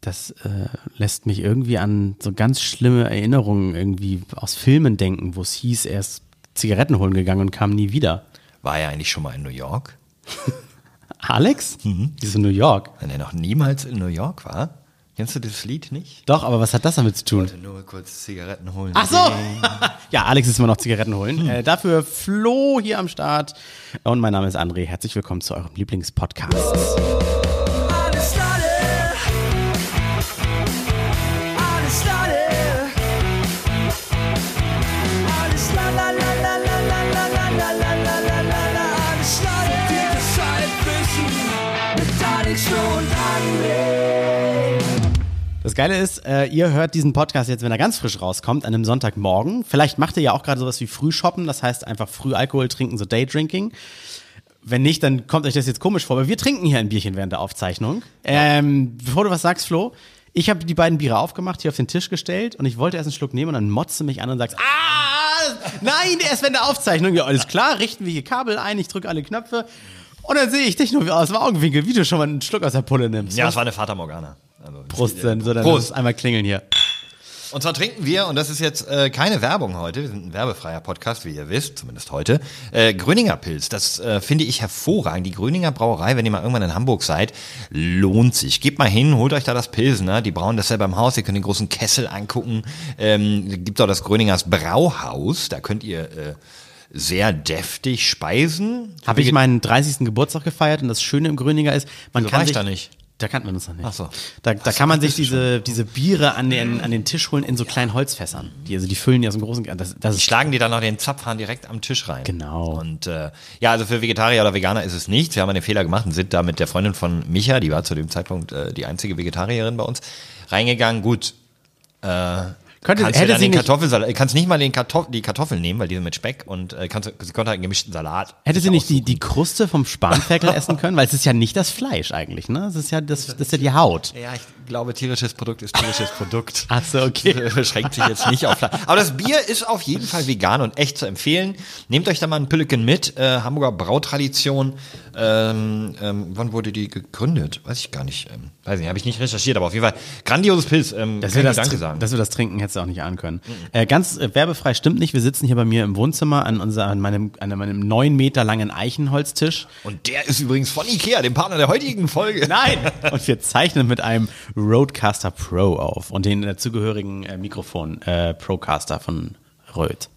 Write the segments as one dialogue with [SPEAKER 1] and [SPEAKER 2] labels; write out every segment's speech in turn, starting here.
[SPEAKER 1] das äh, lässt mich irgendwie an so ganz schlimme Erinnerungen irgendwie aus Filmen denken, wo es hieß, er ist Zigaretten holen gegangen und kam nie wieder.
[SPEAKER 2] War er eigentlich schon mal in New York?
[SPEAKER 1] Alex? Mhm. Wieso New York?
[SPEAKER 2] Wenn er noch niemals in New York war? Kennst du das Lied nicht?
[SPEAKER 1] Doch, aber was hat das damit zu tun?
[SPEAKER 2] Ich wollte nur kurz Zigaretten holen.
[SPEAKER 1] Ach so! ja, Alex ist immer noch Zigaretten holen. Äh, dafür Flo hier am Start. Und mein Name ist André. Herzlich willkommen zu eurem Lieblingspodcast. Das Geile ist, äh, ihr hört diesen Podcast jetzt, wenn er ganz frisch rauskommt, an einem Sonntagmorgen. Vielleicht macht ihr ja auch gerade sowas wie Frühshoppen, das heißt einfach früh Alkohol trinken, so Daydrinking. Wenn nicht, dann kommt euch das jetzt komisch vor, aber wir trinken hier ein Bierchen während der Aufzeichnung. Ähm, bevor du was sagst, Flo, ich habe die beiden Biere aufgemacht, hier auf den Tisch gestellt und ich wollte erst einen Schluck nehmen und dann motze mich an und sagst, ah, nein, erst während der Aufzeichnung. Ja, alles klar, richten wir hier Kabel ein, ich drücke alle Knöpfe und dann sehe ich dich nur aus dem Augenwinkel, wie du schon mal einen Schluck aus der Pulle nimmst.
[SPEAKER 2] Ja, es war eine Fata Morgana. Also,
[SPEAKER 1] Prost, so, dann
[SPEAKER 2] Prost.
[SPEAKER 1] Einmal klingeln hier.
[SPEAKER 2] Und zwar trinken wir, und das ist jetzt äh, keine Werbung heute, wir sind ein werbefreier Podcast, wie ihr wisst, zumindest heute, äh, Gröninger Pilz. Das äh, finde ich hervorragend. Die Gröninger Brauerei, wenn ihr mal irgendwann in Hamburg seid, lohnt sich. Gebt mal hin, holt euch da das Pilsner. Die brauen das selber im Haus. Ihr könnt den großen Kessel angucken. Ähm, gibt auch das Gröningers Brauhaus. Da könnt ihr äh, sehr deftig speisen.
[SPEAKER 1] Habe ich meinen 30. Geburtstag gefeiert und das Schöne im Gröninger ist, man
[SPEAKER 2] Wieso
[SPEAKER 1] kann sich,
[SPEAKER 2] da nicht?
[SPEAKER 1] Da kannten wir uns noch nicht.
[SPEAKER 2] Ach so.
[SPEAKER 1] Da, da kann man sich diese, diese Biere an den, an den Tisch holen in so kleinen Holzfässern. Die, also die füllen ja so einen großen, das, das
[SPEAKER 2] Die schlagen dir dann noch den Zapfhahn direkt am Tisch rein.
[SPEAKER 1] Genau.
[SPEAKER 2] Und äh, ja, also für Vegetarier oder Veganer ist es nichts. Wir haben einen Fehler gemacht und sind da mit der Freundin von Micha, die war zu dem Zeitpunkt äh, die einzige Vegetarierin bei uns, reingegangen. Gut. Äh,
[SPEAKER 1] Könnte-
[SPEAKER 2] kannst du
[SPEAKER 1] hätte
[SPEAKER 2] dann
[SPEAKER 1] sie
[SPEAKER 2] den
[SPEAKER 1] nicht-
[SPEAKER 2] Kartoffelsalat, kannst nicht mal den Kartoff die Kartoffeln nehmen, weil die sind mit Speck und äh, kannst, sie konnte halt einen gemischten Salat.
[SPEAKER 1] Hätte sie nicht die,
[SPEAKER 2] aussuchen.
[SPEAKER 1] die Kruste vom Spanferkel essen können? Weil es ist ja nicht das Fleisch eigentlich, ne? Es ist ja das, das ist ja die Haut.
[SPEAKER 2] Ja, ich glaube, tierisches Produkt ist tierisches Produkt.
[SPEAKER 1] Ach so, okay.
[SPEAKER 2] Beschränkt sich jetzt nicht auf Fleisch. Aber das Bier ist auf jeden Fall vegan und echt zu empfehlen. Nehmt euch da mal ein Pülleken mit. Äh, Hamburger Brautradition. Ähm, ähm, wann wurde die gegründet? Weiß ich gar nicht. Ähm, weiß nicht, habe ich nicht recherchiert, aber auf jeden Fall grandioses Pilz. Ähm,
[SPEAKER 1] Dass wir, das,
[SPEAKER 2] Danke sagen.
[SPEAKER 1] dass wir das trinken, hättest du auch nicht ahnen können. Äh, ganz äh, werbefrei stimmt nicht. Wir sitzen hier bei mir im Wohnzimmer an, unser, an, meinem, an meinem neun Meter langen Eichenholztisch.
[SPEAKER 2] und der ist übrigens von Ikea, dem Partner der heutigen Folge.
[SPEAKER 1] Nein! Und wir zeichnen mit einem Roadcaster Pro auf und den dazugehörigen äh, Mikrofon äh, Procaster von Röth.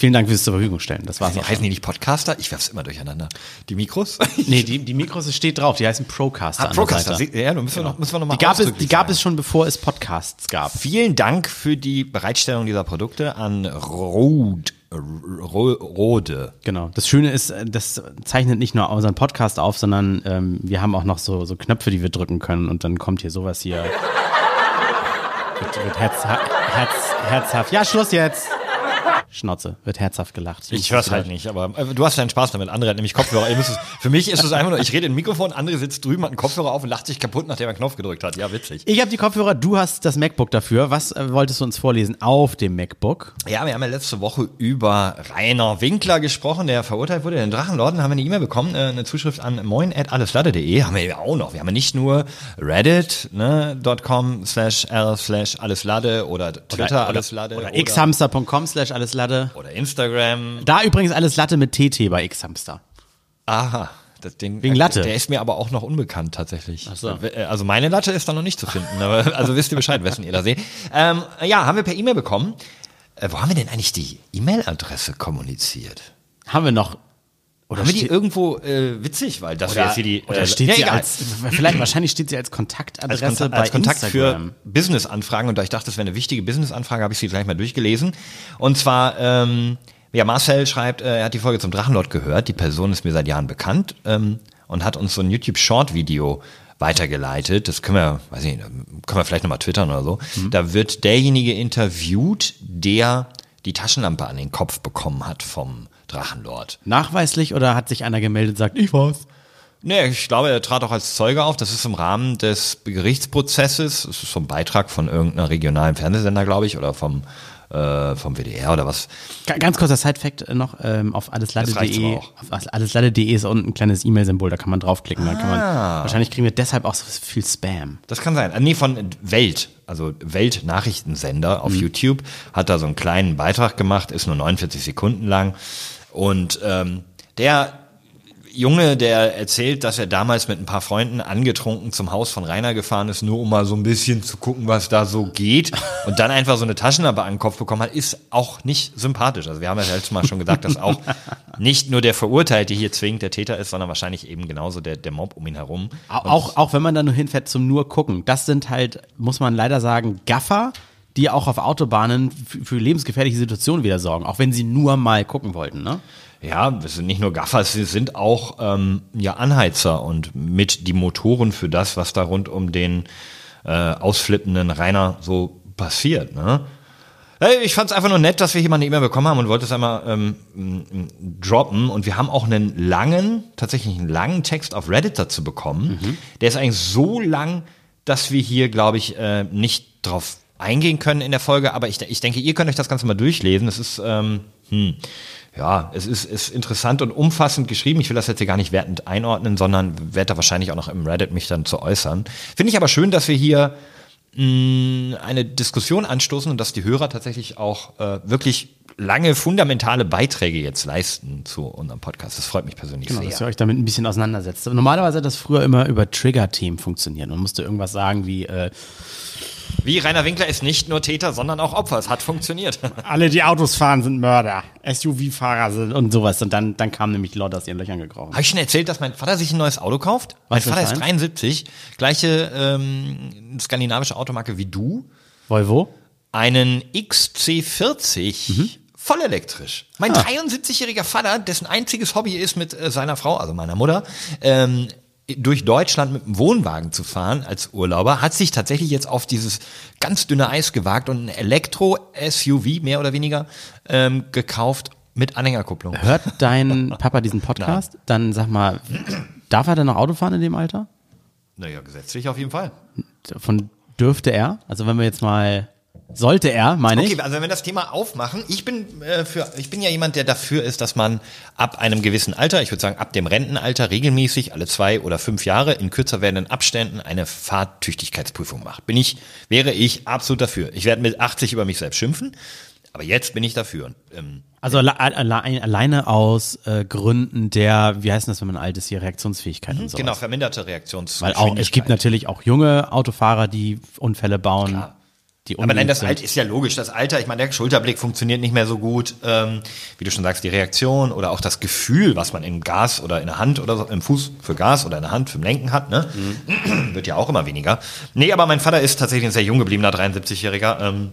[SPEAKER 1] Vielen Dank fürs zur Verfügung stellen. Das war's
[SPEAKER 2] Die heißen die nicht Podcaster? Ich werf's immer durcheinander. Die Mikros?
[SPEAKER 1] Nee, die, die Mikros es steht drauf. Die heißen Procaster.
[SPEAKER 2] Ah, Procaster. Ja, müssen wir noch, müssen wir noch mal
[SPEAKER 1] Die gab, es, die gab es schon, bevor es Podcasts gab.
[SPEAKER 2] Vielen Dank für die Bereitstellung dieser Produkte an Rode. Ro- Rode.
[SPEAKER 1] Genau. Das Schöne ist, äh, das zeichnet nicht nur unseren Podcast auf, sondern ähm, wir haben auch noch so, so Knöpfe, die wir drücken können und dann kommt hier sowas hier. wird, wird herz, herz, herzhaft. Ja, Schluss jetzt. Schnauze, wird herzhaft gelacht.
[SPEAKER 2] Ich hör's halt nicht, aber äh, du hast deinen Spaß damit. Andere hat nämlich Kopfhörer. Es, für mich ist es einfach nur, ich rede in ein Mikrofon, andere sitzt drüben, hat einen Kopfhörer auf und lacht sich kaputt, nachdem er einen Knopf gedrückt hat. Ja, witzig.
[SPEAKER 1] Ich habe die Kopfhörer, du hast das MacBook dafür. Was äh, wolltest du uns vorlesen auf dem MacBook?
[SPEAKER 2] Ja, wir haben ja letzte Woche über Rainer Winkler gesprochen, der verurteilt wurde. Den Drachenlorden haben wir eine E-Mail bekommen, äh, eine Zuschrift an moin.alleslatte.de. Haben wir ja auch noch. Wir haben ja nicht nur reddit, ne, slash r slash alleslade oder Twitter alleslade
[SPEAKER 1] Oder xhamster.com slash alles Latte.
[SPEAKER 2] oder Instagram.
[SPEAKER 1] Da übrigens alles Latte mit TT bei xhamster.
[SPEAKER 2] Aha. Das Ding,
[SPEAKER 1] Wegen Latte.
[SPEAKER 2] Der ist mir aber auch noch unbekannt tatsächlich.
[SPEAKER 1] Ach so.
[SPEAKER 2] Äh, Also meine Latte ist da noch nicht zu finden, aber also wisst ihr Bescheid, wessen ihr da seht. Ähm, ja, haben wir per E-Mail bekommen. Äh, wo haben wir denn eigentlich die E-Mail-Adresse kommuniziert?
[SPEAKER 1] Haben wir noch. Oder
[SPEAKER 2] haben wir die irgendwo äh, witzig, weil das wäre jetzt hier die
[SPEAKER 1] oder
[SPEAKER 2] äh,
[SPEAKER 1] steht
[SPEAKER 2] ja,
[SPEAKER 1] sie
[SPEAKER 2] egal.
[SPEAKER 1] als, vielleicht, wahrscheinlich steht sie als
[SPEAKER 2] als,
[SPEAKER 1] Kontaktadresse
[SPEAKER 2] Kontakt,
[SPEAKER 1] bei
[SPEAKER 2] als Kontakt
[SPEAKER 1] Instagram.
[SPEAKER 2] für Business-Anfragen und da ich dachte, das wäre eine wichtige Business-Anfrage, habe ich sie gleich mal durchgelesen. Und zwar, ähm, ja, Marcel schreibt, äh, er hat die Folge zum Drachenlord gehört, die Person ist mir seit Jahren bekannt ähm, und hat uns so ein YouTube-Short-Video weitergeleitet. Das können wir, weiß ich nicht, können wir vielleicht nochmal twittern oder so.
[SPEAKER 1] Mhm.
[SPEAKER 2] Da wird derjenige interviewt, der die Taschenlampe an den Kopf bekommen hat vom Drachenlord.
[SPEAKER 1] Nachweislich oder hat sich einer gemeldet und sagt, ich war's?
[SPEAKER 2] Nee, ich glaube, er trat auch als Zeuge auf. Das ist im Rahmen des Gerichtsprozesses. Es ist so ein Beitrag von irgendeiner regionalen Fernsehsender, glaube ich, oder vom äh, vom WDR oder was.
[SPEAKER 1] Ga- Ganz kurzer Side-Fact äh, noch, ähm, auf alleslade.de,
[SPEAKER 2] auch.
[SPEAKER 1] auf alleslade.de ist unten ein kleines E-Mail-Symbol, da kann man draufklicken, dann kann man,
[SPEAKER 2] Ah.
[SPEAKER 1] wahrscheinlich kriegen wir deshalb auch so viel Spam.
[SPEAKER 2] Das kann sein. Ah, Nee, von Welt, also Weltnachrichtensender
[SPEAKER 1] Mhm.
[SPEAKER 2] auf YouTube, hat da so einen kleinen Beitrag gemacht, ist nur 49 Sekunden lang. Und ähm, der Junge, der erzählt, dass er damals mit ein paar Freunden angetrunken zum Haus von Rainer gefahren ist, nur um mal so ein bisschen zu gucken, was da so geht. Und dann einfach so eine Taschenlampe an den Kopf bekommen hat, ist auch nicht sympathisch. Also wir haben ja letztes Mal schon gesagt, dass auch nicht nur der Verurteilte hier zwingend der Täter ist, sondern wahrscheinlich eben genauso der, der Mob um ihn herum.
[SPEAKER 1] Au- Auch, auch wenn man da nur hinfährt zum nur gucken. Das sind halt, muss man leider sagen, Gaffer, die auch auf Autobahnen für lebensgefährliche Situationen wieder sorgen, auch wenn sie nur mal gucken wollten, ne?
[SPEAKER 2] Ja, es sind nicht nur Gaffer, sie sind auch ähm, ja Anheizer und mit die Motoren für das, was da rund um den äh, ausflippenden Rainer so passiert. Ne? Hey, Ich fand es einfach nur nett, dass wir hier mal eine E-Mail bekommen haben und wollte es einmal ähm, droppen. Und wir haben auch einen langen, tatsächlich einen langen Text auf Reddit dazu bekommen. Der ist eigentlich so lang, dass wir hier, glaube ich, äh, nicht drauf eingehen können in der Folge. Aber ich, ich denke, ihr könnt euch das Ganze mal durchlesen. Es ist, ähm, hm, ja, es ist, ist interessant und umfassend geschrieben. Ich will das jetzt hier gar nicht wertend einordnen, sondern werde da wahrscheinlich auch noch im Reddit mich dann zu äußern. Finde ich aber schön, dass wir hier mh, eine Diskussion anstoßen und dass die Hörer tatsächlich auch äh, wirklich lange fundamentale Beiträge jetzt leisten zu unserem Podcast. Das freut mich persönlich
[SPEAKER 1] Genau, dass
[SPEAKER 2] sehr.
[SPEAKER 1] ihr euch damit ein bisschen auseinandersetzt. Normalerweise hat das früher immer über Trigger-Team funktioniert. Man musste irgendwas sagen wie, äh,
[SPEAKER 2] Wie Rainer Winkler ist nicht nur Täter, sondern auch Opfer. Es hat funktioniert.
[SPEAKER 1] alle, die Autos fahren, sind Mörder, SUV-Fahrer sind und sowas. Und dann, dann kamen nämlich Leute aus ihren Löchern gekrochen.
[SPEAKER 2] Habe ich schon erzählt, dass mein Vater sich ein neues Auto kauft? Mein
[SPEAKER 1] Was für
[SPEAKER 2] Vater ist
[SPEAKER 1] eins?
[SPEAKER 2] 73, gleiche ähm, skandinavische Automarke wie du.
[SPEAKER 1] Volvo?
[SPEAKER 2] Einen XC40 voll elektrisch. Mein 73-jähriger Vater, dessen einziges Hobby ist, mit äh, seiner Frau, also meiner Mutter, ähm, durch Deutschland mit dem Wohnwagen zu fahren als Urlauber, hat sich tatsächlich jetzt auf dieses ganz dünne Eis gewagt und ein Elektro-SUV mehr oder weniger ähm, gekauft mit Anhängerkupplung.
[SPEAKER 1] Hört dein Papa diesen Podcast? Dann sag mal, darf er denn noch Auto fahren in dem Alter?
[SPEAKER 2] Naja, gesetzlich auf jeden Fall.
[SPEAKER 1] Von dürfte er? Also wenn wir jetzt mal, sollte er, meine ich.
[SPEAKER 2] Okay, also wenn wir das Thema aufmachen, ich bin äh, für, ich bin ja jemand, der dafür ist, dass man ab einem gewissen Alter, ich würde sagen ab dem Rentenalter, regelmäßig alle zwei oder fünf Jahre in kürzer werdenden Abständen eine Fahrtüchtigkeitsprüfung macht. Bin ich, wäre ich absolut dafür. Ich werde mit 80 über mich selbst schimpfen, aber jetzt bin ich dafür. Ähm,
[SPEAKER 1] Also alle, alle, alleine aus äh, Gründen der, wie heißt das, wenn man alt ist, hier Reaktionsfähigkeit und so.
[SPEAKER 2] genau, verminderte
[SPEAKER 1] Weil
[SPEAKER 2] Reaktionsgeschwindigkeit.
[SPEAKER 1] auch, es gibt natürlich auch junge Autofahrer, die Unfälle bauen.
[SPEAKER 2] Klar.
[SPEAKER 1] Die
[SPEAKER 2] Aber nein, das Alter ist ja logisch. Das Alter, ich meine, der Schulterblick funktioniert nicht mehr so gut. Ähm, wie du schon sagst, die Reaktion oder auch das Gefühl, was man im Gas oder in der Hand oder so, im Fuß für Gas oder in der Hand für Lenken hat, ne? wird ja auch immer weniger. Nee, aber mein Vater ist tatsächlich ein sehr jung gebliebener 73-Jähriger. Ähm,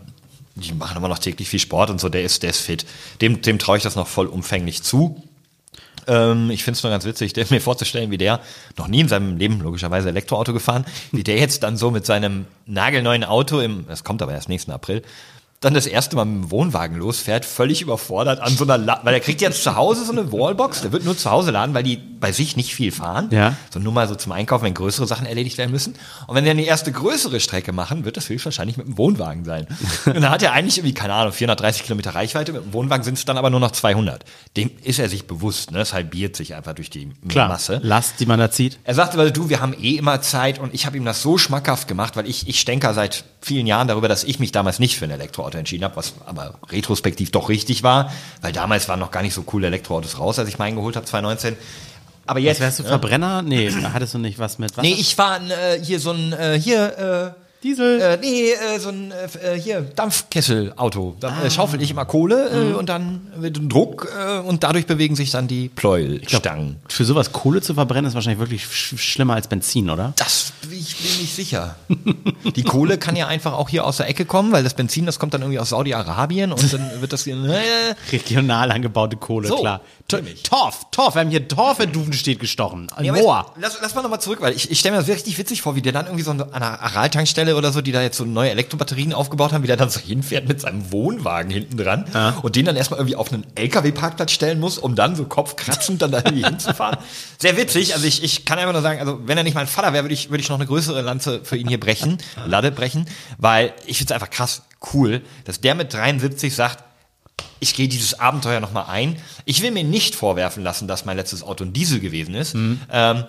[SPEAKER 2] die machen immer noch täglich viel Sport und so, der ist, der ist fit. Dem, dem traue ich das noch vollumfänglich zu. Ähm, ich finde es nur ganz witzig, mir vorzustellen, wie der noch nie in seinem Leben logischerweise Elektroauto gefahren, wie der jetzt dann so mit seinem nagelneuen Auto im, das kommt aber erst nächsten April, dann das erste Mal mit dem Wohnwagen losfährt, völlig überfordert an so einer, La weil er kriegt jetzt zu Hause so eine Wallbox, der wird nur zu Hause laden, weil die bei sich nicht viel fahren,
[SPEAKER 1] Ja.
[SPEAKER 2] so nur mal so zum Einkaufen, wenn größere Sachen erledigt werden müssen. Und wenn die dann die erste größere Strecke machen, wird das höchstwahrscheinlich mit dem Wohnwagen sein. Und dann hat er eigentlich irgendwie, keine Ahnung, 430 Kilometer Reichweite, mit dem Wohnwagen sind es dann aber nur noch 200. Dem ist er sich bewusst, ne? das halbiert sich einfach durch die
[SPEAKER 1] Klar,
[SPEAKER 2] Masse.
[SPEAKER 1] Last, die man da zieht.
[SPEAKER 2] Er sagte, weil du, wir haben eh immer Zeit und ich habe ihm das so schmackhaft gemacht, weil ich, ich denke seit vielen Jahren darüber, dass ich mich damals nicht für ein Elektroauto entschieden habe, was aber retrospektiv doch richtig war, weil damals waren noch gar nicht so coole Elektroautos raus, als ich meinen geholt habe, 2019. Aber jetzt.
[SPEAKER 1] Jetzt wärst du
[SPEAKER 2] ne?
[SPEAKER 1] Verbrenner? Nee, da hattest du nicht was mit Wasser?
[SPEAKER 2] Nee, ich war äh, hier so ein, äh, hier,
[SPEAKER 1] Diesel.
[SPEAKER 2] äh, nee, äh, so ein, äh, äh, hier, Dampfkesselauto. Da äh, schaufel ich immer Kohle äh, und dann wird ein Druck und dadurch bewegen sich dann die Pleuelstangen.
[SPEAKER 1] Für sowas Kohle zu verbrennen ist wahrscheinlich wirklich sch schlimmer als Benzin, oder?
[SPEAKER 2] Das ich bin nicht sicher. Die Kohle kann ja einfach auch hier aus der Ecke kommen, weil das Benzin, das kommt dann irgendwie aus Saudi-Arabien und dann wird das hier, äh,
[SPEAKER 1] Regional angebaute Kohle,
[SPEAKER 2] So,
[SPEAKER 1] klar. Torf, Torf, wir haben hier Torf in Duvenstedt gestochen. Ein
[SPEAKER 2] Ja,
[SPEAKER 1] Moor.
[SPEAKER 2] jetzt, lass, lass mal nochmal zurück, weil ich, ich stelle mir das richtig witzig vor, wie der dann irgendwie so an einer Aral-Tankstelle oder so, die da jetzt so neue Elektrobatterien aufgebaut haben, wie der dann so hinfährt mit seinem Wohnwagen hinten dran und den dann erstmal irgendwie auf einen LKW-Parkplatz stellen muss, um dann so kopfkratzend dann da irgendwie hinzufahren. Sehr witzig, also ich, ich kann einfach nur sagen, also wenn er nicht mein Vater wäre, würde ich, würde ich noch eine größere Lanze für ihn hier brechen, Lade brechen, weil ich finde es einfach krass. cool, dass der mit 73 sagt, ich gehe dieses Abenteuer nochmal ein. Ich will mir nicht vorwerfen lassen, dass mein letztes Auto ein Diesel gewesen ist.
[SPEAKER 1] Mhm.
[SPEAKER 2] Ähm,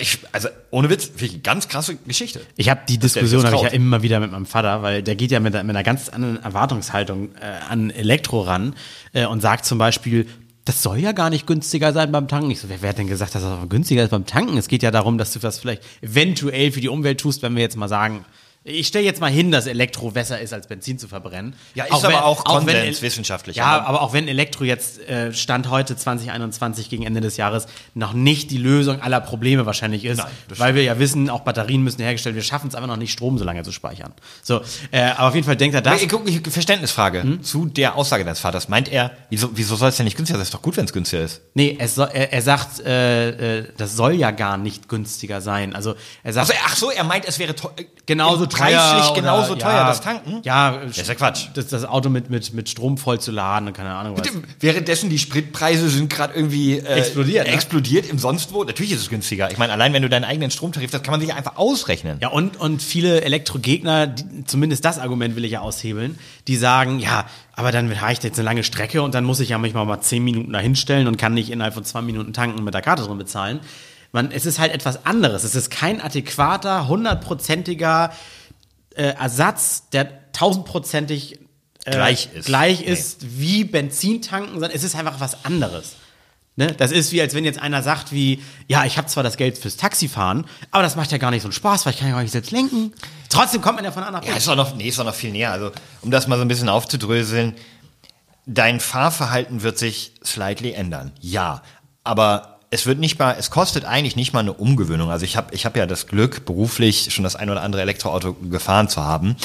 [SPEAKER 2] ich, also ohne Witz, finde ich eine ganz krasse Geschichte.
[SPEAKER 1] Ich habe die Diskussion habe ich ja immer wieder mit meinem Vater, weil der geht ja mit, mit einer ganz anderen Erwartungshaltung äh, an Elektro ran äh, und sagt zum Beispiel, das soll ja gar nicht günstiger sein beim Tanken. Ich so, wer, wer hat denn gesagt, dass das günstiger ist beim Tanken? Es geht ja darum, dass du das vielleicht eventuell für die Umwelt tust, wenn wir jetzt mal sagen, ich stelle jetzt mal hin, dass Elektro besser ist, als Benzin zu verbrennen.
[SPEAKER 2] Ja, ist aber auch
[SPEAKER 1] wenn
[SPEAKER 2] Konsens
[SPEAKER 1] El-
[SPEAKER 2] wissenschaftlich.
[SPEAKER 1] Ja,
[SPEAKER 2] Aber-
[SPEAKER 1] aber auch wenn Elektro jetzt äh, Stand heute 2021 gegen Ende des Jahres noch nicht die Lösung aller Probleme wahrscheinlich ist,
[SPEAKER 2] Nein,
[SPEAKER 1] weil wir ja wissen, auch Batterien müssen hergestellt, wir schaffen es aber noch nicht, Strom so lange zu speichern. So, äh, aber auf jeden Fall denkt er das.
[SPEAKER 2] Ich, guck, ich, Verständnisfrage
[SPEAKER 1] Hm?
[SPEAKER 2] zu der Aussage deines Vaters. Meint er, wieso, wieso soll es denn nicht günstiger sein? Ist doch gut, wenn es günstiger ist.
[SPEAKER 1] Nee, es soll, er, er sagt, äh, äh, das soll ja gar nicht günstiger sein. Also er sagt,
[SPEAKER 2] Also, ach so, er meint, es wäre teu
[SPEAKER 1] genauso
[SPEAKER 2] preislich
[SPEAKER 1] oder-
[SPEAKER 2] genauso teuer,
[SPEAKER 1] ja,
[SPEAKER 2] das Tanken.
[SPEAKER 1] Ja,
[SPEAKER 2] Das ist ja Quatsch.
[SPEAKER 1] Das, das Auto mit, mit, mit Strom voll zu laden und keine Ahnung was.
[SPEAKER 2] Währenddessen die Spritpreise sind gerade irgendwie äh,
[SPEAKER 1] Explodiert, ne?
[SPEAKER 2] explodiert im sonst wo. Natürlich ist es günstiger. Ich meine, allein wenn du deinen eigenen Stromtarif, das kann man sich einfach ausrechnen.
[SPEAKER 1] Ja, und, und viele Elektrogegner, die, zumindest das Argument will ich ja aushebeln, die sagen, ja, aber dann habe ich jetzt eine lange Strecke und dann muss ich ja manchmal mal zehn Minuten dahinstellen und kann nicht innerhalb von zwei Minuten tanken und mit der Karte drin bezahlen. Man, es ist halt etwas anderes. Es ist kein adäquater, hundertprozentiger äh, Ersatz, der tausendprozentig äh,
[SPEAKER 2] Gleich ist.
[SPEAKER 1] gleich ist wie Benzintanken, sondern es ist einfach was anderes. Ne? Das ist wie, als wenn jetzt einer sagt, wie, ja, ich habe zwar das Geld fürs Taxifahren, aber das macht ja gar nicht so einen Spaß, weil ich kann ja gar nicht selbst lenken. Trotzdem kommt man ja von A nach B.
[SPEAKER 2] Ja, ist doch noch, nee, ist doch noch viel näher. Also, um das mal so ein bisschen aufzudröseln, dein Fahrverhalten wird sich slightly ändern. Ja. Aber es wird nicht mal, es kostet eigentlich nicht mal eine Umgewöhnung. Also ich habe ich hab ja das Glück, beruflich schon das ein oder andere Elektroauto gefahren zu haben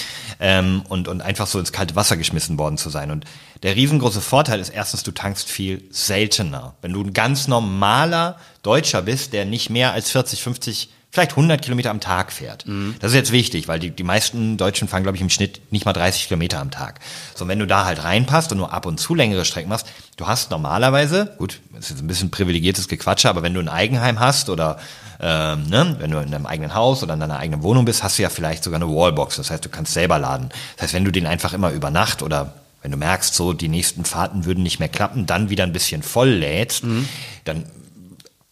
[SPEAKER 2] ähm, und, und einfach so ins kalte Wasser geschmissen worden zu sein. Und der riesengroße Vorteil ist erstens, du tankst viel seltener. Wenn du ein ganz normaler Deutscher bist, der nicht mehr als 40, 50 vielleicht 100 Kilometer am Tag fährt. Das ist jetzt wichtig, weil die, die meisten Deutschen fahren, glaube ich, im Schnitt nicht mal 30 Kilometer am Tag. So, wenn du da halt reinpasst und nur ab und zu längere Strecken machst, du hast normalerweise, gut, ist jetzt ein bisschen privilegiertes Gequatsche, aber wenn du ein Eigenheim hast oder ähm, ne, wenn du in deinem eigenen Haus oder in deiner eigenen Wohnung bist, hast du ja vielleicht sogar eine Wallbox. Das heißt, du kannst selber laden. Das heißt, wenn du den einfach immer über Nacht oder wenn du merkst, so die nächsten Fahrten würden nicht mehr klappen, dann wieder ein bisschen voll lädst, dann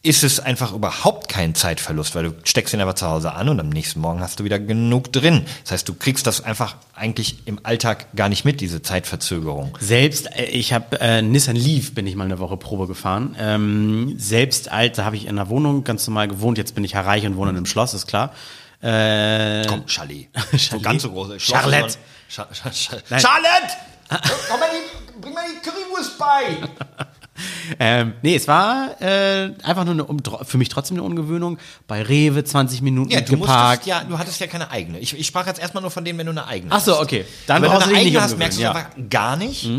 [SPEAKER 2] ist es einfach überhaupt kein Zeitverlust, weil du steckst ihn einfach zu Hause an und am nächsten Morgen hast du wieder genug drin. Das heißt, du kriegst das einfach eigentlich im Alltag gar nicht mit, diese Zeitverzögerung.
[SPEAKER 1] Selbst, äh, ich habe äh, Nissan Leaf, bin ich mal eine Woche Probe gefahren. Ähm, selbst alt, da habe ich in einer Wohnung ganz normal gewohnt. Jetzt bin ich ja reich und wohne in einem Schloss, ist klar. Äh,
[SPEAKER 2] Komm, Chalet. So ganz so große.
[SPEAKER 1] Charlotte. Nein.
[SPEAKER 2] Charlotte! Komm mal die, bring mal die Currywurst bei!
[SPEAKER 1] Ähm, nee, es war äh, einfach nur eine, um, für mich trotzdem eine Ungewöhnung. Bei Rewe 20 Minuten
[SPEAKER 2] Ja, du
[SPEAKER 1] geparkt.
[SPEAKER 2] musstest ja, du hattest ja keine eigene. Ich, ich sprach jetzt erstmal nur von denen, wenn du eine eigene
[SPEAKER 1] Ach so,
[SPEAKER 2] hast.
[SPEAKER 1] okay. Dann
[SPEAKER 2] wenn du eine eigene hast, merkst du
[SPEAKER 1] umgewöhnen,
[SPEAKER 2] einfach gar nicht.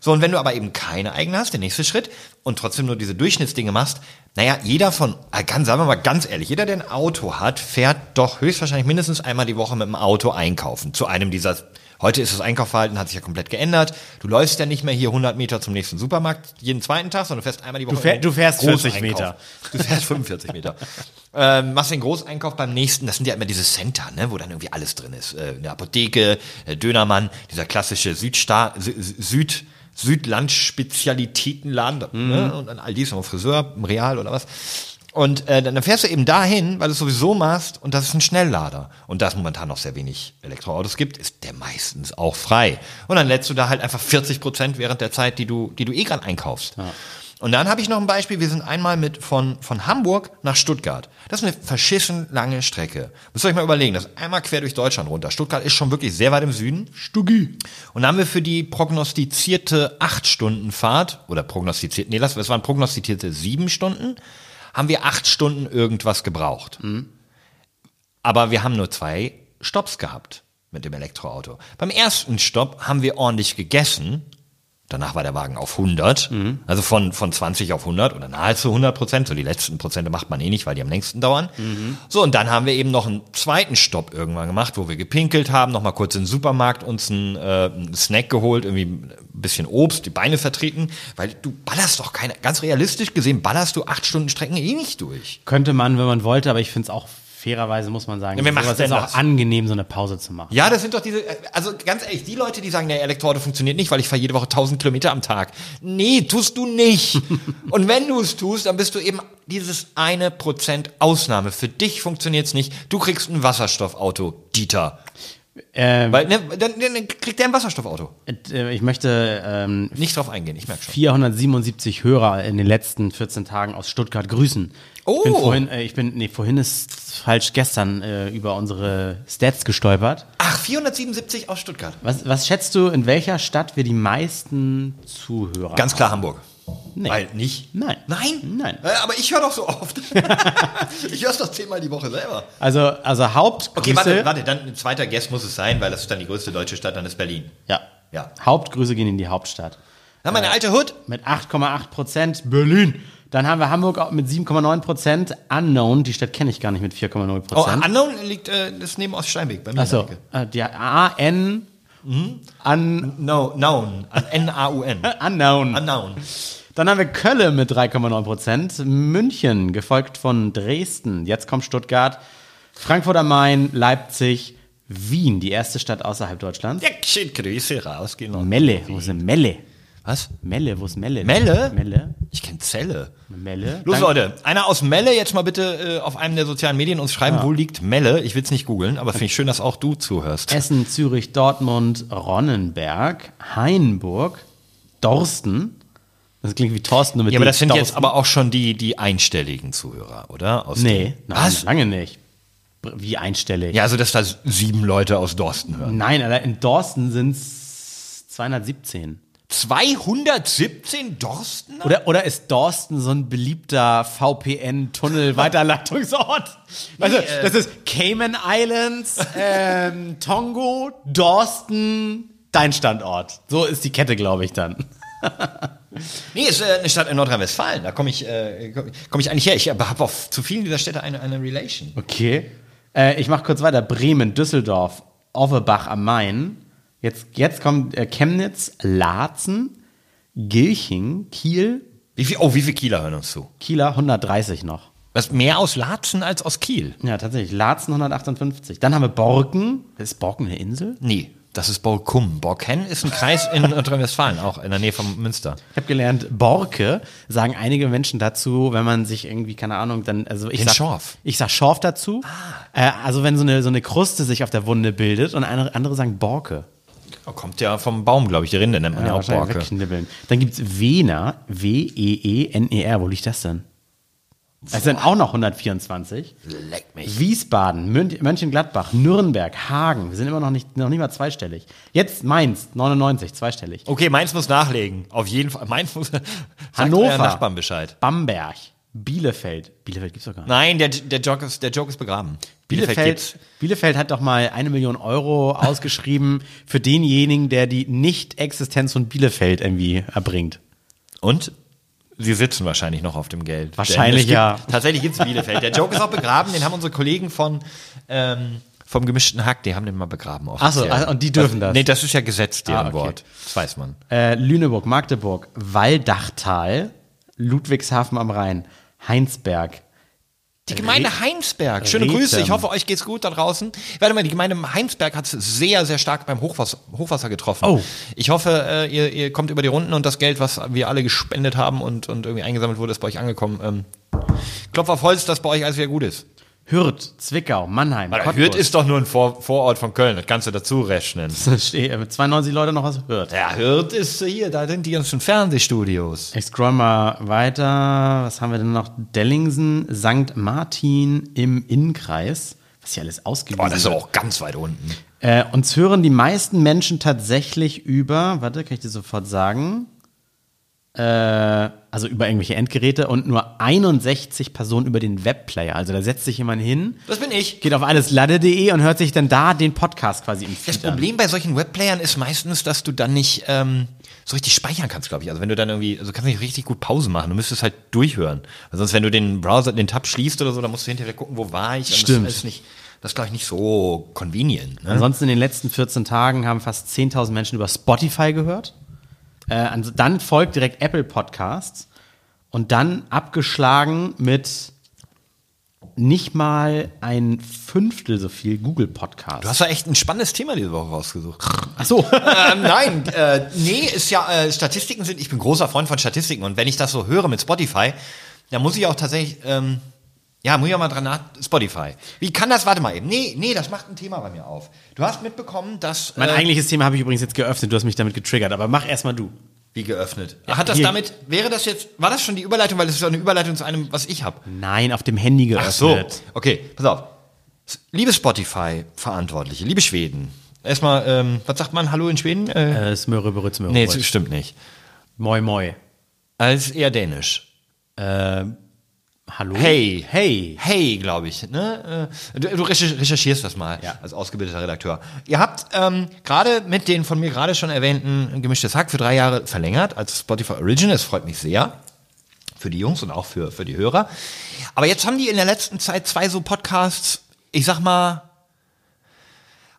[SPEAKER 2] So, und wenn du aber eben keine eigene hast, der nächste Schritt, und trotzdem nur diese Durchschnittsdinge machst, naja, jeder von, äh, ganz, sagen wir mal ganz ehrlich, jeder, der ein Auto hat, fährt doch höchstwahrscheinlich mindestens einmal die Woche mit dem Auto einkaufen. Zu einem dieser, heute ist das Einkaufsverhalten, hat sich ja komplett geändert. Du läufst ja nicht mehr hier 100 Meter zum nächsten Supermarkt jeden zweiten Tag, sondern du fährst einmal die Woche.
[SPEAKER 1] fähr-
[SPEAKER 2] in den
[SPEAKER 1] du fährst 40
[SPEAKER 2] Großeinkauf.
[SPEAKER 1] Meter.
[SPEAKER 2] Du fährst 45 Meter. ähm, machst den Großeinkauf beim nächsten, das sind ja immer diese Center, ne, wo dann irgendwie alles drin ist. Äh, eine Apotheke, äh, Dönermann, dieser klassische Südsta Sü Süd Südland-Spezialitätenladen ne, und dann all dies, noch Friseur, im Real oder was. Und äh, dann fährst du eben dahin, weil du es sowieso machst und das ist ein Schnelllader. Und da es momentan noch sehr wenig Elektroautos gibt, ist der meistens auch frei. Und dann lädst du da halt einfach 40 Prozent während der Zeit, die du, die du eh gerade einkaufst. Und dann habe ich noch ein Beispiel. Wir sind einmal mit von, von Hamburg nach Stuttgart. Das ist eine verschissen lange Strecke. Müsst ihr euch mal überlegen, das ist einmal quer durch Deutschland runter. Stuttgart ist schon wirklich sehr weit im Süden. Stuggi. Und dann haben wir für die prognostizierte 8-Stunden-Fahrt, oder prognostiziert, nee, das, das waren prognostizierte 7 Stunden, haben wir 8 Stunden irgendwas gebraucht. Aber wir haben nur zwei Stopps gehabt mit dem Elektroauto. Beim ersten Stopp haben wir ordentlich gegessen. Danach war der Wagen auf 100, also von, von 20 auf 100 oder nahezu 100 Prozent. So die letzten Prozente macht man eh nicht, weil die am längsten dauern. So, und dann haben wir eben noch einen zweiten Stopp irgendwann gemacht, wo wir gepinkelt haben, noch mal kurz in den Supermarkt uns einen, äh, einen Snack geholt, irgendwie ein bisschen Obst, die Beine vertreten, weil du ballerst doch keine, ganz realistisch gesehen, ballerst du acht Stunden Strecken eh nicht durch.
[SPEAKER 1] Könnte man, wenn man wollte, aber ich finde es auch fairerweise muss man sagen,
[SPEAKER 2] Ja, denn
[SPEAKER 1] ist auch
[SPEAKER 2] das?
[SPEAKER 1] angenehm, so eine Pause zu machen.
[SPEAKER 2] Ja, das sind doch diese, also ganz ehrlich, die Leute, die sagen, der Elektroauto funktioniert nicht, weil ich fahre jede Woche 1000 Kilometer am Tag. Nee, tust du nicht. Und wenn du es tust, dann bist du eben dieses eine Prozent Ausnahme. Für dich funktioniert's nicht. Du kriegst ein Wasserstoffauto, Dieter.
[SPEAKER 1] Ähm,
[SPEAKER 2] Weil, ne, dann, dann kriegt der ein Wasserstoffauto.
[SPEAKER 1] äh, ich möchte ähm,
[SPEAKER 2] Nicht drauf eingehen, ich merke schon.
[SPEAKER 1] 477 Hörer in den letzten 14 Tagen aus Stuttgart grüßen.
[SPEAKER 2] Oh.
[SPEAKER 1] Ich bin vorhin, äh, ich bin, nee, vorhin ist falsch gestern äh, über unsere Stats gestolpert.
[SPEAKER 2] Ach, 477 aus Stuttgart.
[SPEAKER 1] Was, was schätzt du, in welcher Stadt wir die meisten Zuhörer
[SPEAKER 2] Ganz klar Hamburg.
[SPEAKER 1] Nee.
[SPEAKER 2] Weil nicht?
[SPEAKER 1] Nein.
[SPEAKER 2] Nein?
[SPEAKER 1] Nein.
[SPEAKER 2] Äh, Aber ich höre doch so oft. ich höre es doch zehnmal die Woche selber.
[SPEAKER 1] Also, also Hauptgrüße.
[SPEAKER 2] Okay, warte, warte, dann ein zweiter Guest muss es sein, weil das ist dann die größte deutsche Stadt, dann ist Berlin.
[SPEAKER 1] Ja.
[SPEAKER 2] Ja.
[SPEAKER 1] Hauptgrüße gehen in die Hauptstadt.
[SPEAKER 2] Dann meine alte Hood.
[SPEAKER 1] Mit 8,8 Prozent Berlin. Dann haben wir Hamburg mit 7,9 Prozent. Unknown, die Stadt kenne ich gar nicht mit 4,0%
[SPEAKER 2] Oh,
[SPEAKER 1] Prozent.
[SPEAKER 2] Unknown liegt äh, das neben Oststeinweg bei mir.
[SPEAKER 1] Achso, äh, die A-N. Un,
[SPEAKER 2] No, known. N-A-U-N.
[SPEAKER 1] unknown.
[SPEAKER 2] Unknown.
[SPEAKER 1] Dann haben wir Köln mit 3,9 Prozent. München, gefolgt von Dresden. Jetzt kommt Stuttgart. Frankfurt am Main, Leipzig, Wien, die erste Stadt außerhalb Deutschlands.
[SPEAKER 2] Ja, shit, Grüße rausgehen.
[SPEAKER 1] Melle, wo ist Melle?
[SPEAKER 2] Was?
[SPEAKER 1] Melle, wo ist Melle?
[SPEAKER 2] Melle?
[SPEAKER 1] Melle.
[SPEAKER 2] Ich kenne Zelle.
[SPEAKER 1] Melle.
[SPEAKER 2] Los
[SPEAKER 1] Dann-
[SPEAKER 2] Leute, einer aus Melle jetzt mal bitte äh, auf einem der sozialen Medien uns schreiben, wo liegt Melle? Ich will es nicht googeln, aber finde ich schön, dass auch du zuhörst.
[SPEAKER 1] Essen, Zürich, Dortmund, Ronnenberg, Hainburg, Dorsten. Das klingt wie Thorsten, nur mit
[SPEAKER 2] Ja, aber das sind jetzt
[SPEAKER 1] Dorsten.
[SPEAKER 2] aber auch schon die, die einstelligen Zuhörer, oder? Aus
[SPEAKER 1] Nee, nein,
[SPEAKER 2] Was?
[SPEAKER 1] lange nicht. Wie einstellig?
[SPEAKER 2] Ja, also dass da sieben Leute aus Dorsten hören.
[SPEAKER 1] Nein, Alter, in Dorsten sind es 217.
[SPEAKER 2] 217 Dorstener?
[SPEAKER 1] Oder, oder ist Dorsten so ein beliebter VPN-Tunnel-Weiterleitungsort? Also,
[SPEAKER 2] äh,
[SPEAKER 1] das ist Cayman Islands, ähm, Tongo, Dorsten, dein Standort. So ist die Kette, glaube ich, dann.
[SPEAKER 2] Nee, ist äh, eine Stadt in Nordrhein-Westfalen. Da komme ich, äh, komm komm ich eigentlich her. Ich habe auf zu vielen dieser Städte eine, eine Relation.
[SPEAKER 1] Okay. Äh, ich mache kurz weiter. Bremen, Düsseldorf, Offenbach am Main. Jetzt, jetzt kommt äh, Chemnitz, Laatzen, Gilching, Kiel,
[SPEAKER 2] Wie viel, oh, wie viele Kieler hören uns zu?
[SPEAKER 1] Kieler 130 noch.
[SPEAKER 2] Was, mehr aus Laatzen als aus Kiel?
[SPEAKER 1] Ja, tatsächlich. Laatzen 158. Dann haben wir Borken. Ist Borken eine Insel?
[SPEAKER 2] Nee, das ist Borkum. Borken ist ein Kreis in Nordrhein-Westfalen, auch in der Nähe von Münster.
[SPEAKER 1] Ich habe gelernt, Borke sagen einige Menschen dazu, wenn man sich irgendwie, keine Ahnung, dann, also ich
[SPEAKER 2] Den
[SPEAKER 1] sag,
[SPEAKER 2] Schorf.
[SPEAKER 1] ich sag Schorf dazu. Äh, also wenn so eine, so eine Kruste sich auf der Wunde bildet und andere, andere sagen Borke.
[SPEAKER 2] Oh, kommt ja vom Baum, glaube ich. Die Rinde nennt man ja, auch
[SPEAKER 1] wahrscheinlich
[SPEAKER 2] Borke.
[SPEAKER 1] wegknibbeln. Dann gibt's Wiener, W-E-E-N-E-R. Wo liegt das denn? Es sind auch noch 124.
[SPEAKER 2] Leck mich.
[SPEAKER 1] Wiesbaden, Mün Mönchengladbach, Nürnberg, Hagen. Wir sind immer noch nicht, noch nicht mal zweistellig. Jetzt Mainz, 99, zweistellig.
[SPEAKER 2] Okay, Mainz muss nachlegen. Auf jeden Fall. Mainz muss.
[SPEAKER 1] Hannover.
[SPEAKER 2] Nachbarn Bescheid.
[SPEAKER 1] Bamberg, Bielefeld. Bielefeld gibt's doch gar nicht.
[SPEAKER 2] Nein, der, der, Joke ist, der Joke ist begraben. Bielefeld,
[SPEAKER 1] Bielefeld. Bielefeld hat doch mal eine Million Euro ausgeschrieben für denjenigen, der die Nicht-Existenz von Bielefeld irgendwie erbringt.
[SPEAKER 2] Und? Sie sitzen wahrscheinlich noch auf dem Geld.
[SPEAKER 1] Wahrscheinlich,
[SPEAKER 2] es
[SPEAKER 1] ja.
[SPEAKER 2] Gibt, tatsächlich gibt's Bielefeld. Der Joke ist auch begraben. Den haben unsere Kollegen von ähm, vom gemischten Hack, die haben den mal begraben.
[SPEAKER 1] Ach so,
[SPEAKER 2] offiziell.
[SPEAKER 1] also, und die dürfen das?
[SPEAKER 2] Nee, das ist ja Gesetz, deren
[SPEAKER 1] Ah, okay.
[SPEAKER 2] Wort. Das weiß man.
[SPEAKER 1] Äh, Lüneburg, Magdeburg, Waldachtal, Ludwigshafen am Rhein, Heinsberg.
[SPEAKER 2] Die Gemeinde Heinsberg. Schöne
[SPEAKER 1] Rethem.
[SPEAKER 2] Grüße. Ich hoffe, euch geht's gut da draußen. Warte mal, die Gemeinde Heinsberg hat es sehr, sehr stark beim Hochwasser, Hochwasser getroffen.
[SPEAKER 1] Oh.
[SPEAKER 2] Ich hoffe, äh, ihr, ihr kommt über die Runden und das Geld, was wir alle gespendet haben und, und irgendwie eingesammelt wurde, ist bei euch angekommen. Ähm, Klopf auf Holz, dass bei euch alles wieder gut ist.
[SPEAKER 1] Hürth, Zwickau, Mannheim, Cottbus.
[SPEAKER 2] Hürth ist doch nur ein Vor Vorort von Köln, das kannst du dazu rechnen.
[SPEAKER 1] Steht, äh, 92 Leute noch aus Hürth.
[SPEAKER 2] Ja, Hürth ist hier, da sind die ganzen Fernsehstudios.
[SPEAKER 1] Ich scroll mal weiter. Was haben wir denn noch? Dellingsen, St. Martin im Innkreis. Was hier alles ausgewiesen
[SPEAKER 2] Oh, das ist
[SPEAKER 1] wird.
[SPEAKER 2] auch ganz weit unten.
[SPEAKER 1] Äh, uns hören die meisten Menschen tatsächlich über, warte, kann ich dir sofort sagen, äh, also über irgendwelche Endgeräte und nur 61 Personen über den Webplayer. Also da setzt sich jemand hin,
[SPEAKER 2] Das bin ich.
[SPEAKER 1] geht auf alleslade.de und hört sich dann da den Podcast quasi im
[SPEAKER 2] Das
[SPEAKER 1] Feed an.
[SPEAKER 2] Problem bei solchen Webplayern ist meistens, dass du dann nicht ähm, so richtig speichern kannst, glaube ich. Also wenn du dann irgendwie, also kannst du nicht richtig gut Pause machen. Du müsstest halt durchhören. Weil sonst, wenn du den Browser, den Tab schließt oder so, dann musst du hinterher gucken, wo war ich.
[SPEAKER 1] Stimmt.
[SPEAKER 2] Das ist nicht, das ist, glaube ich, nicht so convenient. Ne?
[SPEAKER 1] Ansonsten in den letzten 14 Tagen haben fast 10.000 Menschen über Spotify gehört. Äh, also dann folgt direkt Apple Podcasts und dann abgeschlagen mit nicht mal ein Fünftel so viel Google Podcasts.
[SPEAKER 2] Du hast ja echt ein spannendes Thema diese Woche rausgesucht.
[SPEAKER 1] Ach so.
[SPEAKER 2] ähm, nein, äh, nee, ist ja, äh, Statistiken sind, ich bin großer Freund von Statistiken und wenn ich das so höre mit Spotify, dann muss ich auch tatsächlich, ähm, ja, muss ich auch mal dran nach, Spotify. Wie kann das, warte mal eben, nee, nee, das macht ein Thema bei mir auf. Du hast mitbekommen, dass,
[SPEAKER 1] mein
[SPEAKER 2] äh,
[SPEAKER 1] eigentliches Thema habe ich übrigens jetzt geöffnet. Du hast mich damit getriggert, aber mach erstmal du.
[SPEAKER 2] wie geöffnet. Hat das
[SPEAKER 1] hier-
[SPEAKER 2] damit, wäre das jetzt, war das schon die Überleitung, weil das ist ja eine Überleitung zu einem, was ich habe?
[SPEAKER 1] Nein, auf dem Handy geöffnet.
[SPEAKER 2] Ach so, okay, pass auf. Liebe Spotify-Verantwortliche, liebe Schweden, erstmal, ähm, was sagt man, hallo in Schweden? Äh,
[SPEAKER 1] Äh, Smöre, Berütz, Smöre.
[SPEAKER 2] nee, stimmt nicht.
[SPEAKER 1] Moi, moi.
[SPEAKER 2] Als eher dänisch.
[SPEAKER 1] Äh, hallo?
[SPEAKER 2] Hey.
[SPEAKER 1] Hey.
[SPEAKER 2] Hey, glaube ich. Ne? Äh, Du, du recher- recherchierst das mal
[SPEAKER 1] Ja.
[SPEAKER 2] als ausgebildeter Redakteur. Ihr habt ähm, gerade mit den von mir gerade schon erwähnten Gemischtes Hack für drei Jahre verlängert als Spotify Original. Es freut mich sehr. Für die Jungs und auch für, für die Hörer. Aber jetzt haben die in der letzten Zeit zwei so Podcasts, ich sag mal,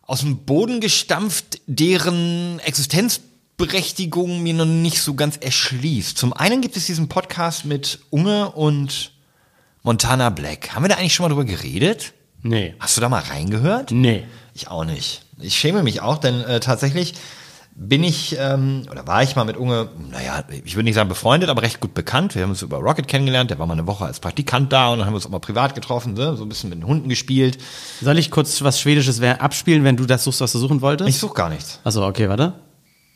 [SPEAKER 2] aus dem Boden gestampft, deren Existenzberechtigung mir noch nicht so ganz erschließt. Zum einen gibt es diesen Podcast mit Unge und Montana Black. Haben wir da eigentlich schon mal drüber geredet?
[SPEAKER 1] Nee.
[SPEAKER 2] Hast du da mal reingehört?
[SPEAKER 1] Nee.
[SPEAKER 2] Ich auch nicht. Ich schäme mich auch, denn äh, tatsächlich bin ich, ähm, oder war ich mal mit Unge, naja, ich würde nicht sagen befreundet, aber recht gut bekannt. Wir haben uns über Rocket kennengelernt, der war mal eine Woche als Praktikant da und dann haben wir uns auch mal privat getroffen, ne? so ein bisschen mit den Hunden gespielt.
[SPEAKER 1] Soll ich kurz was Schwedisches wer- abspielen, wenn du das suchst, was du suchen wolltest?
[SPEAKER 2] Ich suche gar nichts.
[SPEAKER 1] Achso, okay, warte.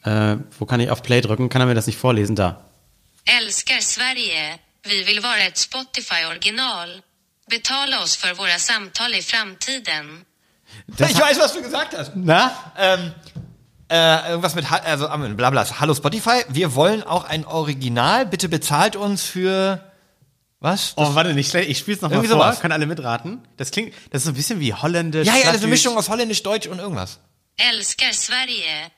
[SPEAKER 1] Äh, wo kann ich auf Play drücken? Kann er mir das nicht vorlesen? Da.
[SPEAKER 3] Älskar Sverige. Vi vill vara ett Spotify-original. Betala oss för våra samtal i framtiden.
[SPEAKER 1] Das
[SPEAKER 2] ich weiß, was du gesagt hast.
[SPEAKER 1] Na?
[SPEAKER 2] Ähm, äh, irgendwas mit, also, ähm, blabla, Hallo Spotify, wir wollen auch ein Original, bitte bezahlt uns für, was?
[SPEAKER 1] Oh, warte, nicht schlecht. Ich spiel's noch mal
[SPEAKER 2] Irgendwie
[SPEAKER 1] vor.
[SPEAKER 2] sowas.
[SPEAKER 1] Können alle mitraten? Das klingt, das ist so ein bisschen wie holländisch.
[SPEAKER 2] ja, ja, das ist eine. Mischung aus Holländisch, Deutsch und irgendwas.
[SPEAKER 3] Älskar Sverige.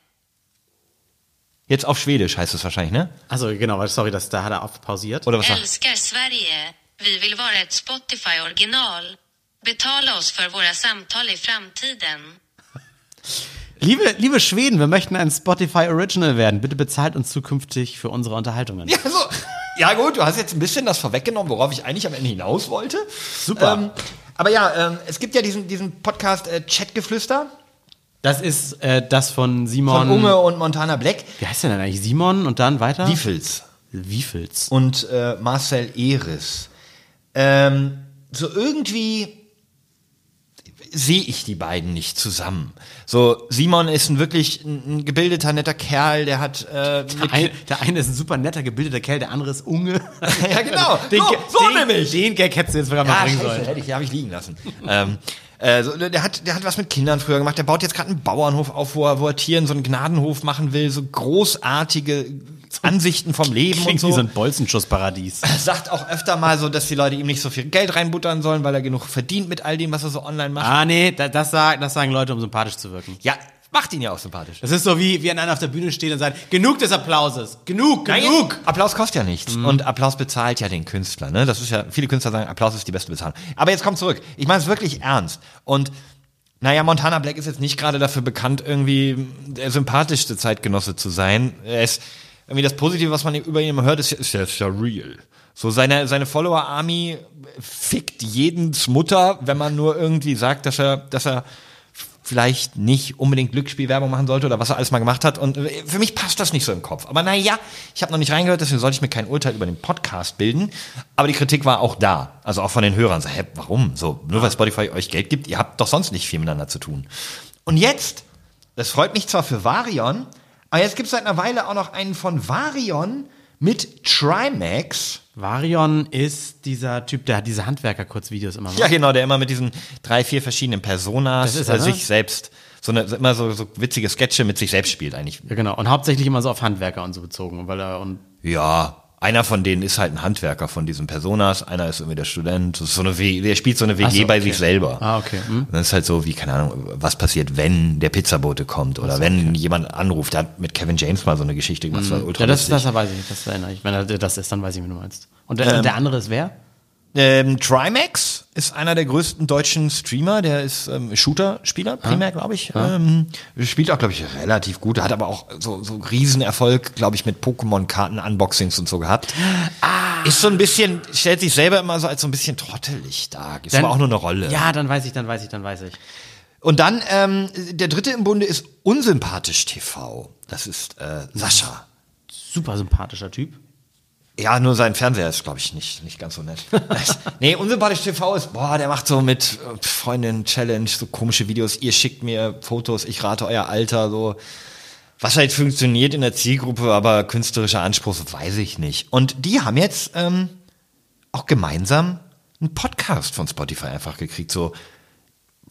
[SPEAKER 2] Jetzt auf Schwedisch heißt es wahrscheinlich, ne?
[SPEAKER 1] Also genau, weil- sorry, das, da hat er auf pausiert.
[SPEAKER 2] Oder was
[SPEAKER 3] Älskar Sverige. Vi vill vara ett Spotify-original. Betala oss för våra samtal i framtiden.
[SPEAKER 1] Liebe, liebe Schweden, wir möchten ein Spotify Original werden. Bitte bezahlt uns zukünftig für unsere Unterhaltungen.
[SPEAKER 2] Ja, so. ja gut, du hast jetzt ein bisschen das vorweggenommen, worauf ich eigentlich am Ende hinaus wollte.
[SPEAKER 1] Super.
[SPEAKER 2] Ähm, aber ja, ähm, es gibt ja diesen, diesen Podcast äh, Chatgeflüster
[SPEAKER 1] Das ist äh, das von Simon.
[SPEAKER 2] von Unge und Montana Black.
[SPEAKER 1] Wie heißt der denn eigentlich? Simon und dann weiter?
[SPEAKER 2] Wiefels.
[SPEAKER 1] Wiefels.
[SPEAKER 2] und äh, Marcel Eris. Ähm, so irgendwie sehe ich die beiden nicht zusammen. So, Simon ist ein wirklich ein, gebildeter, netter Kerl, der hat äh, mit,
[SPEAKER 1] Ein, der eine ist ein super netter, gebildeter Kerl, der andere ist Unge.
[SPEAKER 2] Ja, genau.
[SPEAKER 1] Den,
[SPEAKER 2] So, so
[SPEAKER 1] den,
[SPEAKER 2] nämlich.
[SPEAKER 1] Den Gag hättest du jetzt sogar mal
[SPEAKER 2] Ja,
[SPEAKER 1] bringen
[SPEAKER 2] scheiße,
[SPEAKER 1] sollen.
[SPEAKER 2] hätte ich, den habe ich liegen lassen. ähm, äh, so, der, hat, der hat was mit Kindern früher gemacht. Der baut jetzt gerade einen Bauernhof auf, wo er, wo er Tieren so einen Gnadenhof machen will. So großartige Ansichten vom Leben und
[SPEAKER 1] Klingt
[SPEAKER 2] so.
[SPEAKER 1] wie so ein Bolzenschussparadies.
[SPEAKER 2] Er sagt auch öfter mal so, dass die Leute ihm nicht so viel Geld reinbuttern sollen, weil er genug verdient mit all dem, was er so online macht.
[SPEAKER 1] Ah, nee, da, das, sagen, das sagen Leute, um sympathisch zu wirken.
[SPEAKER 2] Ja, macht ihn ja auch sympathisch.
[SPEAKER 1] Das ist so wie, wie wenn einer auf der Bühne steht und sagt, genug des Applauses, genug, genug.
[SPEAKER 2] Applaus kostet ja nichts. Und Applaus bezahlt ja den Künstler. Ne? Das ist ja, viele Künstler sagen, Applaus ist die beste Bezahlung. Aber jetzt kommt zurück. Ich meine es wirklich ernst. Und naja, Montana Black ist jetzt nicht gerade dafür bekannt, irgendwie der sympathischste Zeitgenosse zu sein. Er ist irgendwie das Positive, was man über ihn hört, ist ja, ist ja, ist ja real. So seine, seine Follower-Army fickt jedens Mutter, wenn man nur irgendwie sagt, dass er, dass er vielleicht nicht unbedingt Glücksspielwerbung machen sollte oder was er alles mal gemacht hat. Und äh, für mich passt das nicht so im Kopf. Aber naja, ich habe noch nicht reingehört, deswegen sollte ich mir kein Urteil über den Podcast bilden. Aber die Kritik war auch da. Also auch von den Hörern. So, hä, warum? So, nur weil Spotify euch Geld gibt, ihr habt doch sonst nicht viel miteinander zu tun. Und jetzt, das freut mich zwar für Varion, aber jetzt gibt es seit einer Weile auch noch einen von Varion mit Trimax.
[SPEAKER 1] Varion ist dieser Typ, der hat diese Handwerker-Kurzvideos immer macht.
[SPEAKER 2] Ja, genau, der immer mit diesen drei, vier verschiedenen Personas
[SPEAKER 1] Das ist er,
[SPEAKER 2] äh,
[SPEAKER 1] ne?
[SPEAKER 2] sich selbst, so eine, immer so, so witzige Sketche mit sich selbst spielt eigentlich.
[SPEAKER 1] Ja, genau. Und hauptsächlich immer so auf Handwerker und so bezogen, weil er und
[SPEAKER 2] Ja, einer von denen ist halt ein Handwerker von diesen Personas, einer ist irgendwie der Student, so eine w der spielt so eine WG
[SPEAKER 1] so,
[SPEAKER 2] bei
[SPEAKER 1] okay.
[SPEAKER 2] sich selber.
[SPEAKER 1] Ah, okay, hm.
[SPEAKER 2] Das ist halt so wie, keine Ahnung, was passiert, wenn der Pizzabote kommt oder wenn jemand anruft. Der hat mit Kevin James mal so eine Geschichte gemacht, das war ultra
[SPEAKER 1] ja, das,
[SPEAKER 2] lustig.
[SPEAKER 1] das weiß ich, das erinnere ich. Wenn er das ist, dann weiß ich, wie du meinst. Und der, und der andere ist wer?
[SPEAKER 2] Ähm, Trimax ist einer der größten deutschen Streamer, der ist ähm, Shooter-Spieler, primär, glaube ich. Ähm, spielt auch, glaube ich, relativ gut, hat aber auch so, so Riesenerfolg, glaube ich, mit Pokémon-Karten-Unboxings und so gehabt.
[SPEAKER 1] Ah,
[SPEAKER 2] Ist so ein bisschen, stellt sich selber immer so als so ein bisschen trottelig dar. Ist aber auch nur eine Rolle.
[SPEAKER 1] Ja, dann weiß ich, dann weiß ich, dann weiß ich.
[SPEAKER 2] Und dann, ähm, der dritte im Bunde ist Unsympathisch TV. Das ist äh, Sascha.
[SPEAKER 1] Super sympathischer Typ.
[SPEAKER 2] Ja, nur sein Fernseher ist, glaube ich, nicht, nicht ganz so nett. nee, Unsympathisch TV ist, boah, der macht so mit äh, Freundin Challenge, so komische Videos. Ihr schickt mir Fotos, ich rate euer Alter, so. Was halt funktioniert in der Zielgruppe, aber künstlerischer Anspruch, weiß ich nicht. Und die haben jetzt ähm, auch gemeinsam einen Podcast von Spotify einfach gekriegt, so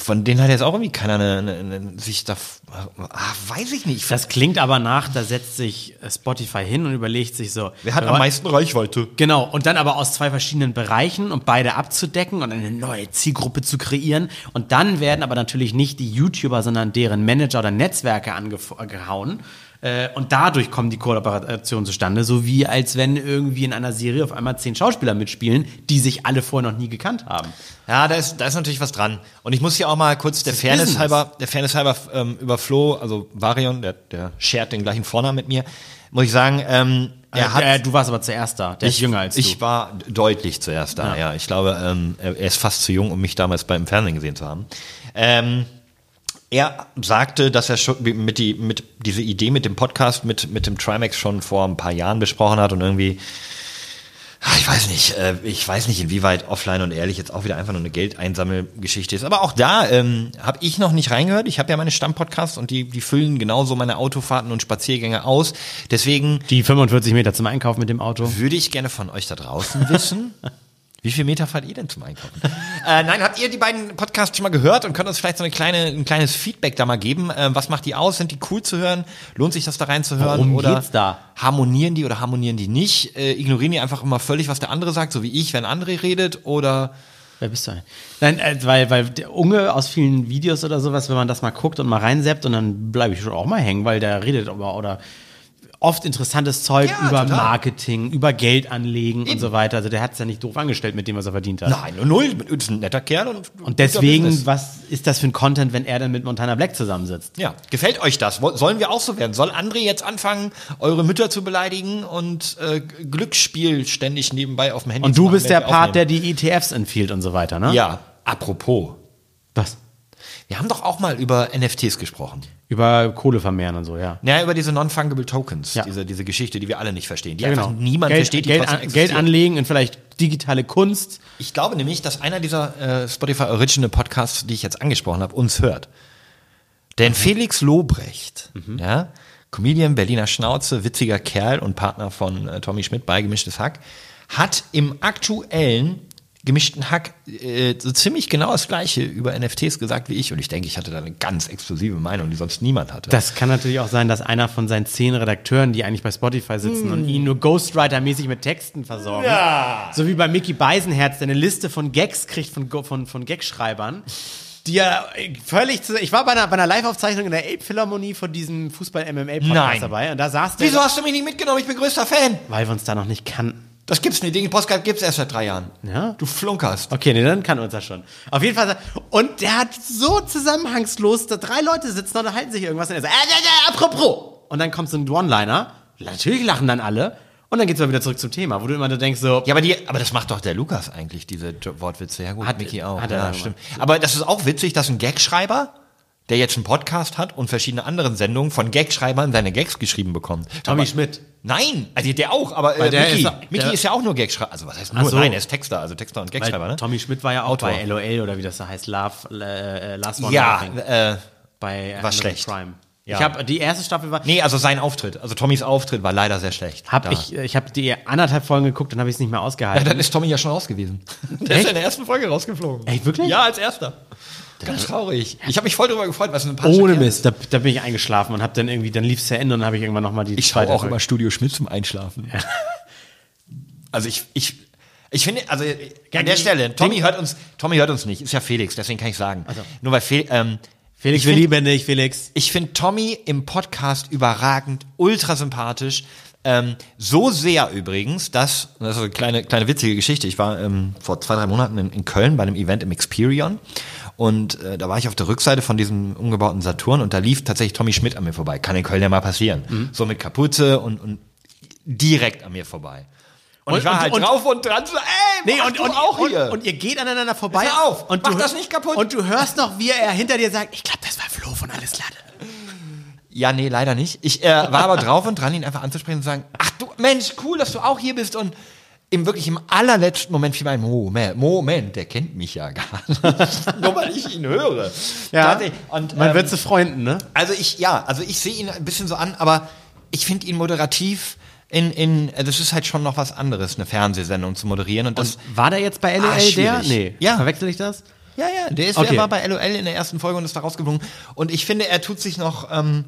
[SPEAKER 2] von denen hat jetzt auch irgendwie keiner eine, eine, eine, sich da, ah, weiß ich nicht.
[SPEAKER 1] Das klingt aber nach, da setzt sich äh, Spotify hin und überlegt sich so.
[SPEAKER 2] Wer hat am meisten Reichweite?
[SPEAKER 1] Genau, und dann aber aus zwei verschiedenen Bereichen, um beide abzudecken und eine neue Zielgruppe zu kreieren. Und dann werden aber natürlich nicht die YouTuber, sondern deren Manager oder Netzwerke angehauen. Äh, und dadurch kommen die Kooperationen zustande, so wie als wenn irgendwie in einer Serie auf einmal zehn Schauspieler mitspielen, die sich alle vorher noch nie gekannt haben.
[SPEAKER 2] Ja, da ist, da ist natürlich was dran. Und ich muss hier auch mal kurz der Fairness halber, der Fairness halber ähm, über Flo, also Varion, der, der shared den gleichen Vornamen mit mir, muss ich sagen, ähm, er hat,
[SPEAKER 1] äh, du warst aber zuerst da, der ist jünger als du.
[SPEAKER 2] ich war deutlich zuerst da, ja. Ich glaube, ähm, er er ist fast zu jung, um mich damals beim Fernsehen gesehen zu haben. Ähm, er sagte, dass er schon mit die mit diese Idee mit dem Podcast mit mit dem Trimax schon vor ein paar Jahren besprochen hat und irgendwie ich weiß nicht, äh, ich weiß nicht, inwieweit offline und ehrlich jetzt auch wieder einfach nur eine Geldeinsammelgeschichte ist. Aber auch da ähm, habe ich noch nicht reingehört. Ich habe ja meine Stammpodcasts und die, die füllen genauso meine Autofahrten und Spaziergänge aus. Deswegen
[SPEAKER 1] die 45 Meter zum Einkauf mit dem Auto.
[SPEAKER 2] würde ich gerne von euch da draußen wissen. Wie viel Meter fahrt ihr denn zum Einkaufen? äh, nein, habt ihr die beiden Podcasts schon mal gehört und könnt uns vielleicht so eine kleine, ein kleines Feedback da mal geben? Ähm, was macht die aus? Sind die cool zu hören? Lohnt sich das da reinzuhören?
[SPEAKER 1] Worum
[SPEAKER 2] oder
[SPEAKER 1] geht's da?
[SPEAKER 2] harmonieren die oder harmonieren die nicht? Äh, ignorieren die einfach immer völlig, was der andere sagt, so wie ich, wenn André redet? Oder
[SPEAKER 1] Wer bist du? Nein, äh, weil, weil der Unge aus vielen Videos oder sowas, wenn man das mal guckt und mal reinseppt und dann bleibe ich schon auch mal hängen, weil der redet aber oder oft interessantes Zeug
[SPEAKER 2] Ja,
[SPEAKER 1] über
[SPEAKER 2] total.
[SPEAKER 1] Marketing, über Geld anlegen und so weiter. Also der hat es ja nicht doof angestellt mit dem, was er verdient hat.
[SPEAKER 2] nein, null, ist ein netter Kerl und,
[SPEAKER 1] Und deswegen, was ist das für ein Content, wenn er dann mit Montana Black zusammensitzt?
[SPEAKER 2] Ja, gefällt euch das? Sollen wir auch so werden? Soll André jetzt anfangen, eure Mütter zu beleidigen und äh, Glücksspiel ständig nebenbei auf dem Handy
[SPEAKER 1] Und
[SPEAKER 2] zu
[SPEAKER 1] du
[SPEAKER 2] machen,
[SPEAKER 1] bist der
[SPEAKER 2] während wir
[SPEAKER 1] Part, der
[SPEAKER 2] aufnehmen?
[SPEAKER 1] die ETFs empfiehlt und so weiter, ne?
[SPEAKER 2] Ja, apropos.
[SPEAKER 1] Was?
[SPEAKER 2] Wir haben doch auch mal über NFTs gesprochen.
[SPEAKER 1] Über Kohle vermehren und so, ja.
[SPEAKER 2] Ja, über diese Non-Fungible Tokens,
[SPEAKER 1] Ja.
[SPEAKER 2] diese, diese Geschichte, die wir alle nicht verstehen, die
[SPEAKER 1] Ja,
[SPEAKER 2] einfach niemand
[SPEAKER 1] Geld,
[SPEAKER 2] versteht, die
[SPEAKER 1] Geld, an. Geld anlegen in vielleicht digitale Kunst.
[SPEAKER 2] Ich glaube nämlich, dass einer dieser äh, Spotify Original Podcasts, die ich jetzt angesprochen habe, uns hört. Denn Felix Lobrecht, ja, Comedian, Berliner Schnauze, witziger Kerl und Partner von äh, Tommy Schmidt bei Gemischtes Hack, hat im aktuellen gemischten Hack äh, so ziemlich genau das gleiche über NFTs gesagt wie ich. Und ich denke, ich hatte da eine ganz exklusive Meinung, die sonst niemand hatte.
[SPEAKER 1] Das kann natürlich auch sein, dass einer von seinen zehn Redakteuren, die eigentlich bei Spotify sitzen und ihn nur Ghostwriter-mäßig mit Texten versorgen. Ja. So wie bei Mickey Beisenherz, der eine Liste von Gags kriegt von, von, von Gagschreibern. Die ja völlig zu, Ich war bei einer, bei einer Live-Aufzeichnung in der Ape Philharmonie von diesem Fußball-MMA-Podcast dabei und da saß der.
[SPEAKER 2] Wieso hast du mich nicht mitgenommen? Ich bin größter Fan.
[SPEAKER 1] Weil wir uns da noch nicht kannten.
[SPEAKER 2] Das gibt's nicht. Den Podcast gibt's erst seit drei Jahren.
[SPEAKER 1] Ja?
[SPEAKER 2] Du flunkerst.
[SPEAKER 1] Okay, nee, dann kann uns das schon. Auf jeden Fall. Und der hat so zusammenhangslos, da drei Leute sitzen und halten sich irgendwas und er sagt, äh, äh, äh, apropos. Und dann kommt so ein One-Liner. Natürlich lachen dann alle. Und dann geht's mal wieder zurück zum Thema, wo du immer so denkst so,
[SPEAKER 2] Ja, aber, die, aber das macht doch der Lukas eigentlich, diese Wortwitze. Ja gut,
[SPEAKER 1] Hat-
[SPEAKER 2] Mickey auch.
[SPEAKER 1] hat er
[SPEAKER 2] ja, stimmt. Aber das ist auch witzig, dass ein Gagschreiber, der jetzt einen Podcast hat und verschiedene andere Sendungen von Gagschreibern seine Gags geschrieben bekommt.
[SPEAKER 1] Tommy
[SPEAKER 2] aber,
[SPEAKER 1] Schmidt.
[SPEAKER 2] Nein, also der auch, aber äh,
[SPEAKER 1] der
[SPEAKER 2] Mickey,
[SPEAKER 1] ist-
[SPEAKER 2] Mickey
[SPEAKER 1] der-
[SPEAKER 2] ist ja auch nur Gagschreiber. Also was heißt nur?
[SPEAKER 1] so.
[SPEAKER 2] Nein, er ist Texter, also Texter und Gagschreiber, ne?
[SPEAKER 1] Tommy Schmidt war ja auch
[SPEAKER 2] Autor.
[SPEAKER 1] bei LOL oder wie das da heißt, Love, äh, äh, Last One
[SPEAKER 2] Ja,
[SPEAKER 1] Laughing,
[SPEAKER 2] äh,
[SPEAKER 1] bei
[SPEAKER 2] war schlecht.
[SPEAKER 1] Prime.
[SPEAKER 2] Ja.
[SPEAKER 1] Ich habe die erste Staffel war,
[SPEAKER 2] nee, also sein Auftritt, also Tommys Auftritt war leider sehr schlecht.
[SPEAKER 1] hab
[SPEAKER 2] Da.
[SPEAKER 1] ich, ich habe die anderthalb Folgen geguckt, dann habe ich es nicht mehr
[SPEAKER 2] Ja,
[SPEAKER 1] ausgehalten.
[SPEAKER 2] dann ist Tommy ja schon raus gewesen. Der ist
[SPEAKER 1] Echt?
[SPEAKER 2] in der ersten Folge rausgeflogen.
[SPEAKER 1] Echt, wirklich?
[SPEAKER 2] Ja, als erster. Ganz traurig. Ich habe mich voll darüber gefreut, was ein sympathischer
[SPEAKER 1] Ohne Mist, da, da bin ich eingeschlafen und habe dann irgendwie, dann lief es zu Ende und dann habe ich irgendwann nochmal die
[SPEAKER 2] Ich schaue auch immer Studio Schmidt zum Einschlafen. Also ich, ich, ich finde, also an der Stelle, Tommy hört uns, Tommy hört uns nicht, ist ja Felix, deswegen kann ich sagen. Nur weil Fel, ähm,
[SPEAKER 1] Felix,
[SPEAKER 2] ich
[SPEAKER 1] wir lieben dich, Felix.
[SPEAKER 2] ich finde Tommy im Podcast überragend, ultra sympathisch. Ähm, so sehr übrigens, dass, das ist eine kleine, kleine witzige Geschichte. Ich war ähm, vor zwei, drei Monaten in, in Köln bei einem Event im Experion und äh, da war ich auf der Rückseite von diesem umgebauten Saturn und da lief tatsächlich Tommy Schmidt an mir vorbei. Kann in Köln ja mal passieren. So mit Kapuze und, und direkt an mir vorbei. Und, ich war
[SPEAKER 1] Und-
[SPEAKER 2] halt
[SPEAKER 1] und-
[SPEAKER 2] drauf und dran so, ey,
[SPEAKER 1] Nee, und,
[SPEAKER 2] du
[SPEAKER 1] und,
[SPEAKER 2] auch
[SPEAKER 1] und,
[SPEAKER 2] hier.
[SPEAKER 1] und ihr geht aneinander vorbei.
[SPEAKER 2] Hör auf,
[SPEAKER 1] und
[SPEAKER 2] mach
[SPEAKER 1] du,
[SPEAKER 2] das nicht kaputt.
[SPEAKER 1] Und du hörst noch, wie er hinter dir sagt, ich glaube, das war Flo von Alles Lade.
[SPEAKER 2] Ja, nee, leider nicht. Ich äh, war aber drauf und dran, ihn einfach anzusprechen und zu sagen, ach du, Mensch, cool, dass du auch hier bist und im wirklich im allerletzten Moment fiel mir ein Moment, Moment, der kennt mich ja gar nicht. Nur weil ich ihn höre. Tatsächlich. Und,
[SPEAKER 1] Man
[SPEAKER 2] ähm,
[SPEAKER 1] wird zu Freunden, ne?
[SPEAKER 2] Also ich, ja, also ich sehe ihn ein bisschen so an, aber ich finde ihn moderativ in, in, äh, das ist halt schon noch was anderes, eine Fernsehsendung zu moderieren und das,
[SPEAKER 1] War der jetzt bei LOL
[SPEAKER 2] Ah,
[SPEAKER 1] der? Nee.
[SPEAKER 2] Ja.
[SPEAKER 1] Verwechsel ich das?
[SPEAKER 2] ja, ja, der ist,
[SPEAKER 1] Okay.
[SPEAKER 2] der war bei LOL in der ersten Folge und ist da rausgeflogen und ich finde, er tut sich noch, ähm,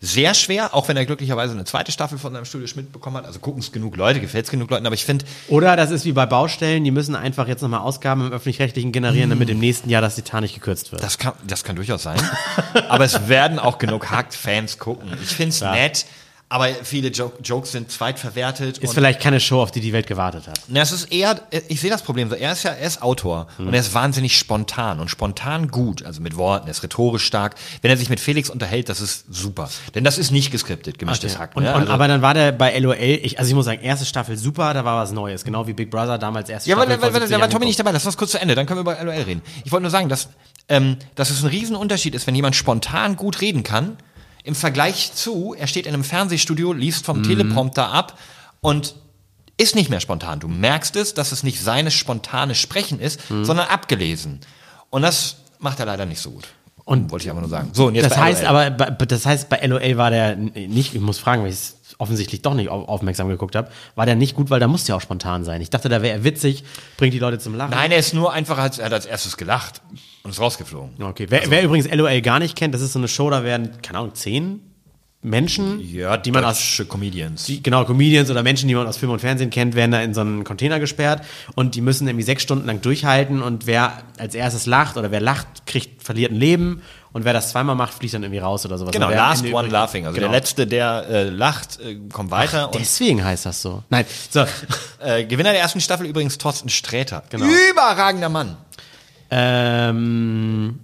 [SPEAKER 2] sehr schwer, auch wenn er glücklicherweise eine zweite Staffel von seinem Studio Schmidt bekommen hat. Also gucken es genug Leute, gefällt es genug Leuten, aber ich finde,
[SPEAKER 1] Oder das ist wie bei Baustellen, die müssen einfach jetzt nochmal Ausgaben im Öffentlich-Rechtlichen generieren, damit im nächsten Jahr das Titan nicht gekürzt wird.
[SPEAKER 2] das kann, das kann durchaus sein. aber es werden auch genug Hackt-Fans gucken. Ich finde es nett, aber viele jo Jokes sind zweitverwertet.
[SPEAKER 1] ist
[SPEAKER 2] und
[SPEAKER 1] vielleicht keine Show, auf die die Welt gewartet hat.
[SPEAKER 2] Na, es ist eher, ich sehe das Problem so. Er ist ja, er ist Autor
[SPEAKER 1] Hm.
[SPEAKER 2] und er ist wahnsinnig spontan und spontan gut, also mit Worten, er ist rhetorisch stark. Wenn er sich mit Felix unterhält, das ist super. Denn das ist nicht geskriptet, gemischtes Hack.
[SPEAKER 1] Und,
[SPEAKER 2] ne?
[SPEAKER 1] und,
[SPEAKER 2] Also-
[SPEAKER 1] aber dann war der bei LOL, ich, also ich muss sagen, erste Staffel super, da war was Neues. Genau wie Big Brother damals erste
[SPEAKER 2] Ja, aber
[SPEAKER 1] Staffel.
[SPEAKER 2] da,
[SPEAKER 1] vor
[SPEAKER 2] da,
[SPEAKER 1] 70
[SPEAKER 2] da war Tommy nicht dabei. Lass uns kurz zu Ende, dann können wir über LOL reden. Ich wollte nur sagen, dass, ähm, dass es ein Riesenunterschied ist, wenn jemand spontan gut reden kann, im Vergleich zu, er steht in einem Fernsehstudio, liest vom Teleprompter ab und ist nicht mehr spontan. Du merkst es, dass es nicht seines spontane Sprechen ist, sondern abgelesen. Und das macht er leider nicht so gut.
[SPEAKER 1] Und
[SPEAKER 2] wollte ich aber nur sagen. So, und jetzt
[SPEAKER 1] Das heißt
[SPEAKER 2] LOL.
[SPEAKER 1] aber, bei- das heißt, bei LOL war der nicht, ich muss fragen, weil ich es offensichtlich doch nicht au- aufmerksam geguckt habe, war der nicht gut, weil da musste ja auch spontan sein. Ich dachte, da wäre er witzig, bringt die Leute zum Lachen.
[SPEAKER 2] Nein, er ist nur einfach, als, er hat als erstes gelacht und ist rausgeflogen.
[SPEAKER 1] Okay, wer, wer übrigens LOL gar nicht kennt, das ist so eine Show, da werden, keine Ahnung, zehn Menschen,
[SPEAKER 2] Ja,
[SPEAKER 1] die man aus
[SPEAKER 2] Comedians.
[SPEAKER 1] die, genau, Comedians oder Menschen, die man aus Film und Fernsehen kennt, werden da in so einen Container gesperrt und die müssen irgendwie sechs Stunden lang durchhalten und wer als erstes lacht oder wer lacht, kriegt, verliert ein Leben und wer das zweimal macht, fliegt dann irgendwie raus oder sowas.
[SPEAKER 2] Genau, last one
[SPEAKER 1] übrig-
[SPEAKER 2] laughing. Also
[SPEAKER 1] genau.
[SPEAKER 2] der Letzte, der äh, lacht, äh, kommt weiter. und
[SPEAKER 1] Deswegen heißt das so. Nein, so.
[SPEAKER 2] äh, Gewinner der ersten Staffel übrigens Thorsten Sträter.
[SPEAKER 1] Genau.
[SPEAKER 2] Überragender Mann.
[SPEAKER 1] Ähm,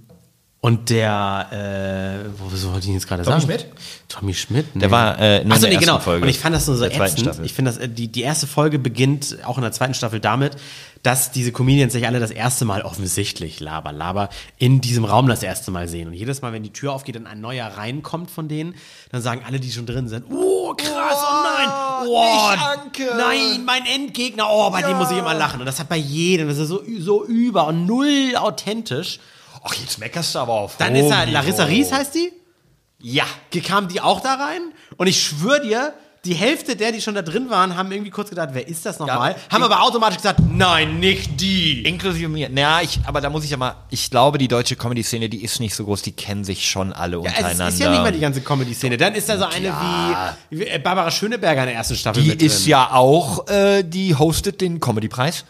[SPEAKER 1] und der, äh, wo wollte ich ihn jetzt gerade
[SPEAKER 2] Tommy
[SPEAKER 1] sagen?
[SPEAKER 2] Schmidt?
[SPEAKER 1] Tommy Schmidt?
[SPEAKER 2] Der war, äh, nur
[SPEAKER 1] Achso,
[SPEAKER 2] in
[SPEAKER 1] nee,
[SPEAKER 2] der
[SPEAKER 1] genau.
[SPEAKER 2] ersten Folge
[SPEAKER 1] Und ich fand das nur so ätzend. Ich finde, das, äh, die, die erste Folge beginnt auch in der zweiten Staffel damit, dass diese Comedians sich alle das erste Mal offensichtlich, laber, laber, in diesem Raum das erste Mal sehen. Und jedes Mal, wenn die Tür aufgeht und ein neuer reinkommt von denen, dann sagen alle, die schon drin sind, oh, krass, oh, nein, oh,
[SPEAKER 2] nicht Anke.
[SPEAKER 1] nein, mein Endgegner, oh, bei dem muss ich immer lachen. Und das hat bei jedem, das ist so, so über und null authentisch.
[SPEAKER 2] Ach, jetzt meckerst du aber auf.
[SPEAKER 1] Dann ist halt Larissa. Ries, heißt die?
[SPEAKER 2] Ja.
[SPEAKER 1] kam die auch da rein und ich schwöre dir, die Hälfte der, die schon da drin waren, haben irgendwie kurz gedacht, wer ist das nochmal?
[SPEAKER 2] Ja,
[SPEAKER 1] haben aber automatisch gesagt, nein, nicht die.
[SPEAKER 2] Inklusive mir. Na, ich, aber da muss ich ja mal, ich glaube, die deutsche Comedy-Szene, die ist nicht so groß, die kennen sich schon alle
[SPEAKER 1] Ja,
[SPEAKER 2] untereinander.
[SPEAKER 1] es ist ja nicht mal die ganze Comedy-Szene. Dann ist da so eine wie, wie äh, Barbara Schöneberger in der ersten Staffel
[SPEAKER 2] die ist ja auch, äh, die hostet den Comedy-Preis.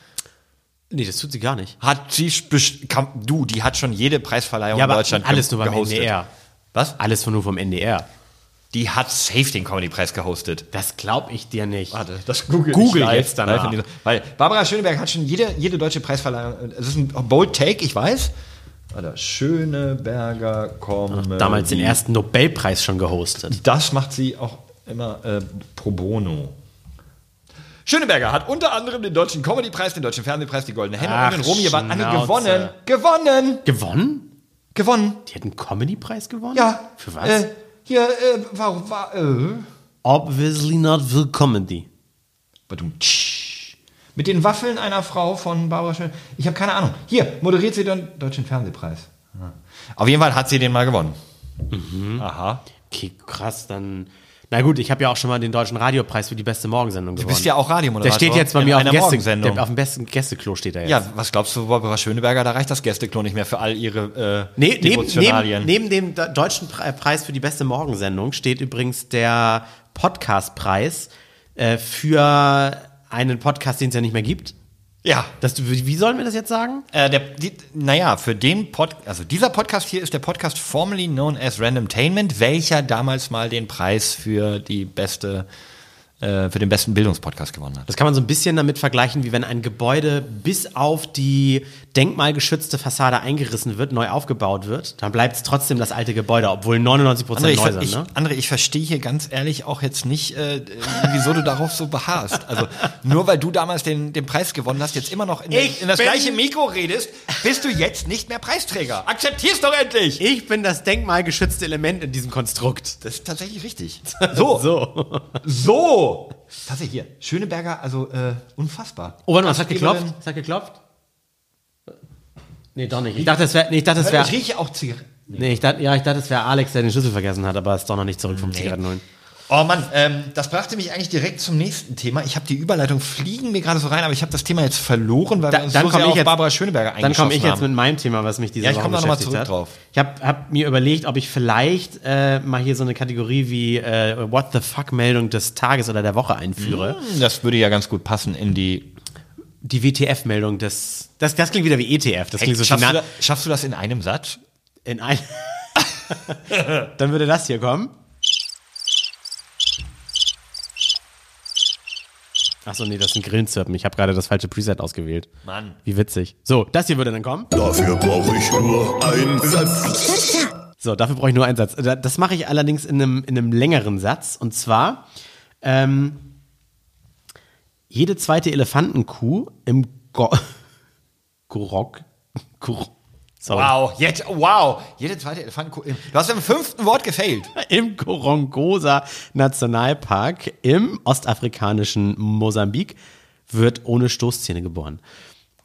[SPEAKER 1] Nee, das tut sie gar nicht.
[SPEAKER 2] Hat sie, du, die hat schon jede Preisverleihung
[SPEAKER 1] Ja,
[SPEAKER 2] in Deutschland
[SPEAKER 1] alles nur beim
[SPEAKER 2] gehostet.
[SPEAKER 1] NDR.
[SPEAKER 2] Was?
[SPEAKER 1] Alles von nur vom NDR.
[SPEAKER 2] Die hat safe den Comedy-Preis gehostet.
[SPEAKER 1] Das glaub ich dir nicht.
[SPEAKER 2] Warte, das google,
[SPEAKER 1] Google
[SPEAKER 2] ich
[SPEAKER 1] jetzt danach.
[SPEAKER 2] live Weil Barbara Schöneberg hat schon jede, jede deutsche Preisverleihung, es ist ein bold take, ich weiß. Warte, Schöneberger Comedy.
[SPEAKER 1] Damals den ersten Nobelpreis schon gehostet.
[SPEAKER 2] Das macht sie auch immer äh, pro bono. Schöneberger hat unter anderem den Deutschen Comedy-Preis, den Deutschen Fernsehpreis, die Goldene Henne
[SPEAKER 1] Ach,
[SPEAKER 2] und den Romy waren alle gewonnen. Gewonnen!
[SPEAKER 1] Gewonnen?
[SPEAKER 2] Gewonnen!
[SPEAKER 1] Die hat einen Comedy-Preis gewonnen?
[SPEAKER 2] Ja.
[SPEAKER 1] Für was?
[SPEAKER 2] Äh, hier, äh, warum war, äh.
[SPEAKER 1] Obviously not for comedy.
[SPEAKER 2] Badum. Mit den Waffeln einer Frau von Barbara Schön. Ich habe keine Ahnung. Hier, moderiert sie den Deutschen Fernsehpreis. Auf jeden Fall hat sie den mal gewonnen. Aha.
[SPEAKER 1] Okay, krass, dann. Na gut, ich habe ja auch schon mal den deutschen Radiopreis für die beste Morgensendung gewonnen.
[SPEAKER 2] Du bist ja auch
[SPEAKER 1] Der
[SPEAKER 2] Radiomoderator.
[SPEAKER 1] steht jetzt bei mir auf Gäste, der, auf dem besten Gästeklo steht er jetzt.
[SPEAKER 2] Ja, was glaubst du, Barbara Schöneberger, da reicht das Gästeklo nicht mehr für all ihre äh,
[SPEAKER 1] neben,
[SPEAKER 2] Devotionalien.
[SPEAKER 1] neben, neben dem de- deutschen Pre- Preis für die beste Morgensendung steht übrigens der Podcastpreis äh, für einen Podcast, den es ja nicht mehr gibt.
[SPEAKER 2] Ja.
[SPEAKER 1] Das, wie sollen wir das jetzt sagen?
[SPEAKER 2] Äh, der, die, naja, für den Pod, also dieser Podcast hier ist der Podcast formerly known as Randomtainment, welcher damals mal den Preis für die beste äh, für den besten Bildungspodcast gewonnen hat.
[SPEAKER 1] Das kann man so ein bisschen damit vergleichen, wie wenn ein Gebäude bis auf die denkmalgeschützte Fassade eingerissen wird, neu aufgebaut wird, dann bleibt es trotzdem das alte Gebäude, obwohl 99
[SPEAKER 2] André,
[SPEAKER 1] Prozent
[SPEAKER 2] ich,
[SPEAKER 1] neu sind.
[SPEAKER 2] ich,
[SPEAKER 1] Ne?
[SPEAKER 2] André, ich verstehe hier ganz ehrlich auch jetzt nicht, äh, wieso du darauf so beharrst. Also nur weil du damals den, den Preis gewonnen hast, jetzt immer noch in,
[SPEAKER 1] Ich
[SPEAKER 2] in das gleiche Mikro redest, bist du jetzt nicht mehr Preisträger. Akzeptier's doch endlich!
[SPEAKER 1] Ich bin das denkmalgeschützte Element in diesem Konstrukt.
[SPEAKER 2] Das ist tatsächlich richtig. So,
[SPEAKER 1] So.
[SPEAKER 2] so. Tatsächlich hier. Schöneberger, also äh, unfassbar.
[SPEAKER 1] Oh, warte mal, es hat geklopft. Es hat geklopft. Nee, doch nicht. Ich dachte, es wäre, nee, ich dachte, es wäre,
[SPEAKER 2] Ich rieche auch Zigaretten.
[SPEAKER 1] nee, ich dachte, ja, ich dachte, es wäre Alex, der den Schlüssel vergessen hat, aber ist doch noch nicht zurück vom
[SPEAKER 2] Nee.
[SPEAKER 1] Zigaretten holen.
[SPEAKER 2] Oh Mann, ähm, das brachte mich eigentlich direkt zum nächsten Thema. Ich habe die Überleitung fliegen mir gerade so rein, aber ich habe das Thema jetzt verloren, weil
[SPEAKER 1] Da-
[SPEAKER 2] wir uns
[SPEAKER 1] dann
[SPEAKER 2] so
[SPEAKER 1] komme
[SPEAKER 2] sehr
[SPEAKER 1] ich jetzt-
[SPEAKER 2] Barbara Schöneberger
[SPEAKER 1] Dann komme ich jetzt mit meinem Thema, was mich diese
[SPEAKER 2] Ja, ich
[SPEAKER 1] Woche
[SPEAKER 2] komm da noch mal
[SPEAKER 1] beschäftigt
[SPEAKER 2] zurück
[SPEAKER 1] hat.
[SPEAKER 2] drauf.
[SPEAKER 1] Ich habe hab mir überlegt, ob ich vielleicht äh, mal hier so eine Kategorie wie äh, What the fuck Meldung des Tages oder der Woche einführe.
[SPEAKER 2] Das würde ja ganz gut passen in die.
[SPEAKER 1] Die WTF-Meldung des. Das, das klingt wieder wie ETF. Das klingt so
[SPEAKER 2] schaffst, du da, schaffst du das in einem Satz?
[SPEAKER 1] in ein. Dann würde das hier kommen. Achso, nee, das sind Grillenzirpen. Ich habe gerade das falsche Preset ausgewählt.
[SPEAKER 2] Mann.
[SPEAKER 1] Wie witzig. So, das hier würde dann kommen.
[SPEAKER 4] Dafür brauche ich nur einen Satz.
[SPEAKER 1] So, dafür brauche ich nur einen Satz. Da- Das mache ich allerdings in einem, in einem längeren Satz. Und zwar, ähm, jede zweite Elefantenkuh im Go Gorok. Gor Sorry.
[SPEAKER 2] Wow, jetzt, wow. Jede zweite Elefantenkuh. Du hast im fünften Wort gefailt.
[SPEAKER 1] Im Gorongosa Nationalpark im ostafrikanischen Mosambik wird ohne Stoßzähne geboren.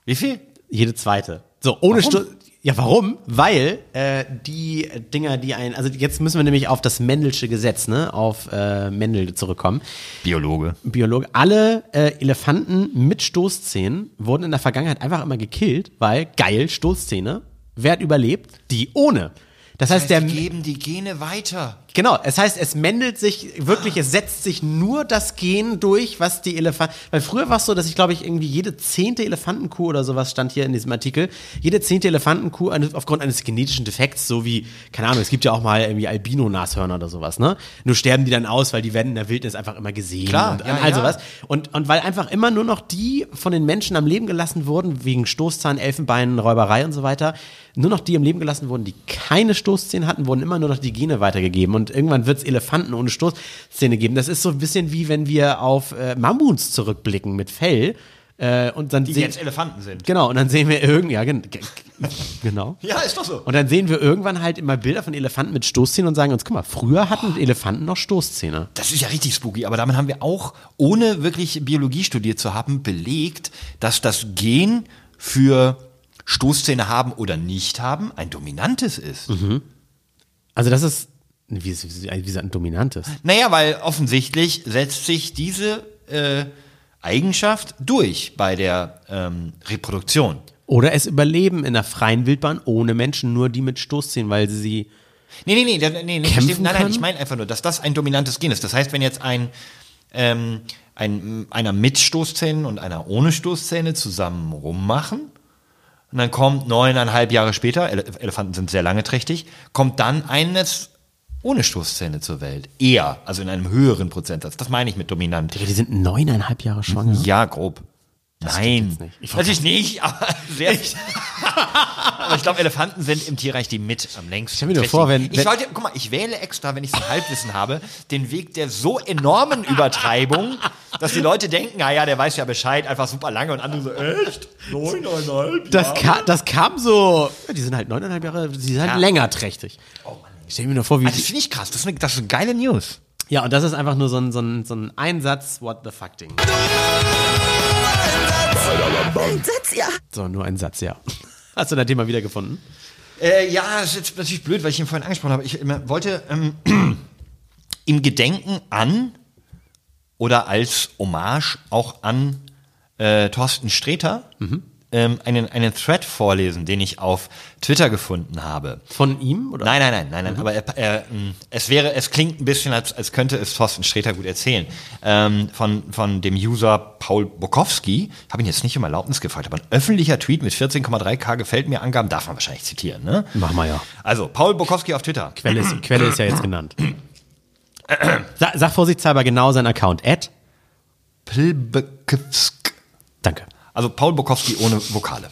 [SPEAKER 2] Wie viel?
[SPEAKER 1] Jede zweite. So, ohne Sto Ja, warum? Weil äh, die Dinger, die ein, also jetzt müssen wir nämlich auf das Mendelsche Gesetz, ne, auf äh, Mendel zurückkommen.
[SPEAKER 2] Biologe.
[SPEAKER 1] Biologe, alle äh, Elefanten mit Stoßzähnen wurden in der Vergangenheit einfach immer gekillt, weil geil, Stoßzähne. Wer hat überlebt? Die ohne. Das heißt, der,
[SPEAKER 2] die geben die Gene weiter.
[SPEAKER 1] Genau, es heißt, es mendelt sich wirklich, es setzt sich nur das Gen durch, was die Elefanten. Weil früher war es so, dass ich glaube ich irgendwie jede zehnte Elefantenkuh oder sowas stand hier in diesem Artikel. Jede zehnte Elefantenkuh aufgrund eines genetischen Defekts, so wie, keine Ahnung, es gibt ja auch mal irgendwie Albino-Nashörner oder sowas, ne? Nur sterben die dann aus, weil die werden in der Wildnis einfach immer gesehen
[SPEAKER 2] Klar,
[SPEAKER 1] und,
[SPEAKER 2] ja,
[SPEAKER 1] und all
[SPEAKER 2] ja.
[SPEAKER 1] sowas. Und, und weil einfach immer nur noch die von den Menschen am Leben gelassen wurden, wegen Stoßzahn, Elfenbein, Räuberei und so weiter, nur noch die am Leben gelassen wurden, die keine Stoßzähne hatten, wurden immer nur noch die Gene weitergegeben. Und irgendwann wird es Elefanten ohne Stoßzähne geben. Das ist so ein bisschen wie wenn wir auf äh, Mammuts zurückblicken mit Fell. Äh, und dann
[SPEAKER 2] Die
[SPEAKER 1] sehen,
[SPEAKER 2] jetzt Elefanten sind.
[SPEAKER 1] Genau, und dann sehen wir irgend, ja, gen- ge- genau.
[SPEAKER 2] Ja, ist doch so.
[SPEAKER 1] Und dann sehen wir irgendwann halt immer Bilder von Elefanten mit Stoßzähnen und sagen uns, guck mal, früher hatten Elefanten noch Stoßzähne.
[SPEAKER 2] Das ist ja richtig spooky, aber damit haben wir auch, ohne wirklich Biologie studiert zu haben, belegt, dass das Gen für Stoßzähne haben oder nicht haben ein dominantes ist.
[SPEAKER 1] Also das ist, wie, wie, wie ein dominantes?
[SPEAKER 2] Naja, weil offensichtlich setzt sich diese äh, Eigenschaft durch bei der ähm, Reproduktion.
[SPEAKER 1] Oder es überleben in der freien Wildbahn ohne Menschen nur die mit Stoßzähnen, weil sie
[SPEAKER 2] Nee, nee, nee, nee, nee verstehst- nein, nein, ich meine einfach nur, dass das ein dominantes Gen ist. Das heißt, wenn jetzt ein, ähm, ein einer mit Stoßzähnen und einer ohne Stoßzähne zusammen rummachen, und dann kommt neuneinhalb Jahre später, Ele Elefanten sind sehr lange trächtig, kommt dann eines ohne Stoßzähne zur Welt. Eher, also in einem höheren Prozentsatz. Das meine ich mit dominant.
[SPEAKER 1] die sind neuneinhalb Jahre schwanger.
[SPEAKER 2] Ja, grob. Nein,
[SPEAKER 1] jetzt nicht. Ich
[SPEAKER 2] natürlich nicht, aber sehr. aber ich glaube, Elefanten sind im Tierreich die mit am längsten.
[SPEAKER 1] Ich stell mir nur vor, wenn-
[SPEAKER 2] ich
[SPEAKER 1] wenn-
[SPEAKER 2] wollte, guck mal, ich wähle extra, wenn ich so ein Halbwissen habe, den Weg der so enormen Übertreibung, dass die Leute denken, naja, der weiß ja Bescheid, einfach super lange und andere so, echt? Neuneinhalb?
[SPEAKER 1] Das, ka das kam so, ja, die sind halt neuneinhalb Jahre, die sind halt
[SPEAKER 2] Ja.
[SPEAKER 1] länger trächtig. Ich stell mir nur vor, wie
[SPEAKER 2] Ah, das finde ich krass, das ist, eine, das ist eine geile News.
[SPEAKER 1] Ja, und das ist einfach nur so ein, so ein, so ein Einsatz, what the fuck Ding.
[SPEAKER 5] Satz, ja.
[SPEAKER 1] So, nur ein Satz, ja. Hast du dein Thema wiedergefunden?
[SPEAKER 2] Äh, ja, das ist jetzt natürlich blöd, weil ich ihn vorhin angesprochen habe. Ich ähm, wollte ähm, im Gedenken an oder als Hommage auch an äh, Thorsten Sträter ähm, einen, einen Thread vorlesen, den ich auf Twitter gefunden habe.
[SPEAKER 1] Von ihm? Oder?
[SPEAKER 2] Nein, nein, nein, nein, nein. Aber er, er, mh, es wäre, es klingt ein bisschen, als, als könnte es Thorsten Sträter gut erzählen. Ähm, von, von dem User Paul Bokowski, habe ihn jetzt nicht um Erlaubnis gefragt, aber ein öffentlicher Tweet mit 14,3k gefällt mir Angaben darf man wahrscheinlich zitieren, ne?
[SPEAKER 1] Mach mal ja.
[SPEAKER 2] Also, Paul Bokowski auf Twitter.
[SPEAKER 1] Quelle ist, Quelle ist ja jetzt genannt. Sag, sag vorsichtshalber genau seinen Account. Ad
[SPEAKER 2] Plbkowsk.
[SPEAKER 1] Danke.
[SPEAKER 2] Also Paul Bukowski ohne Vokale.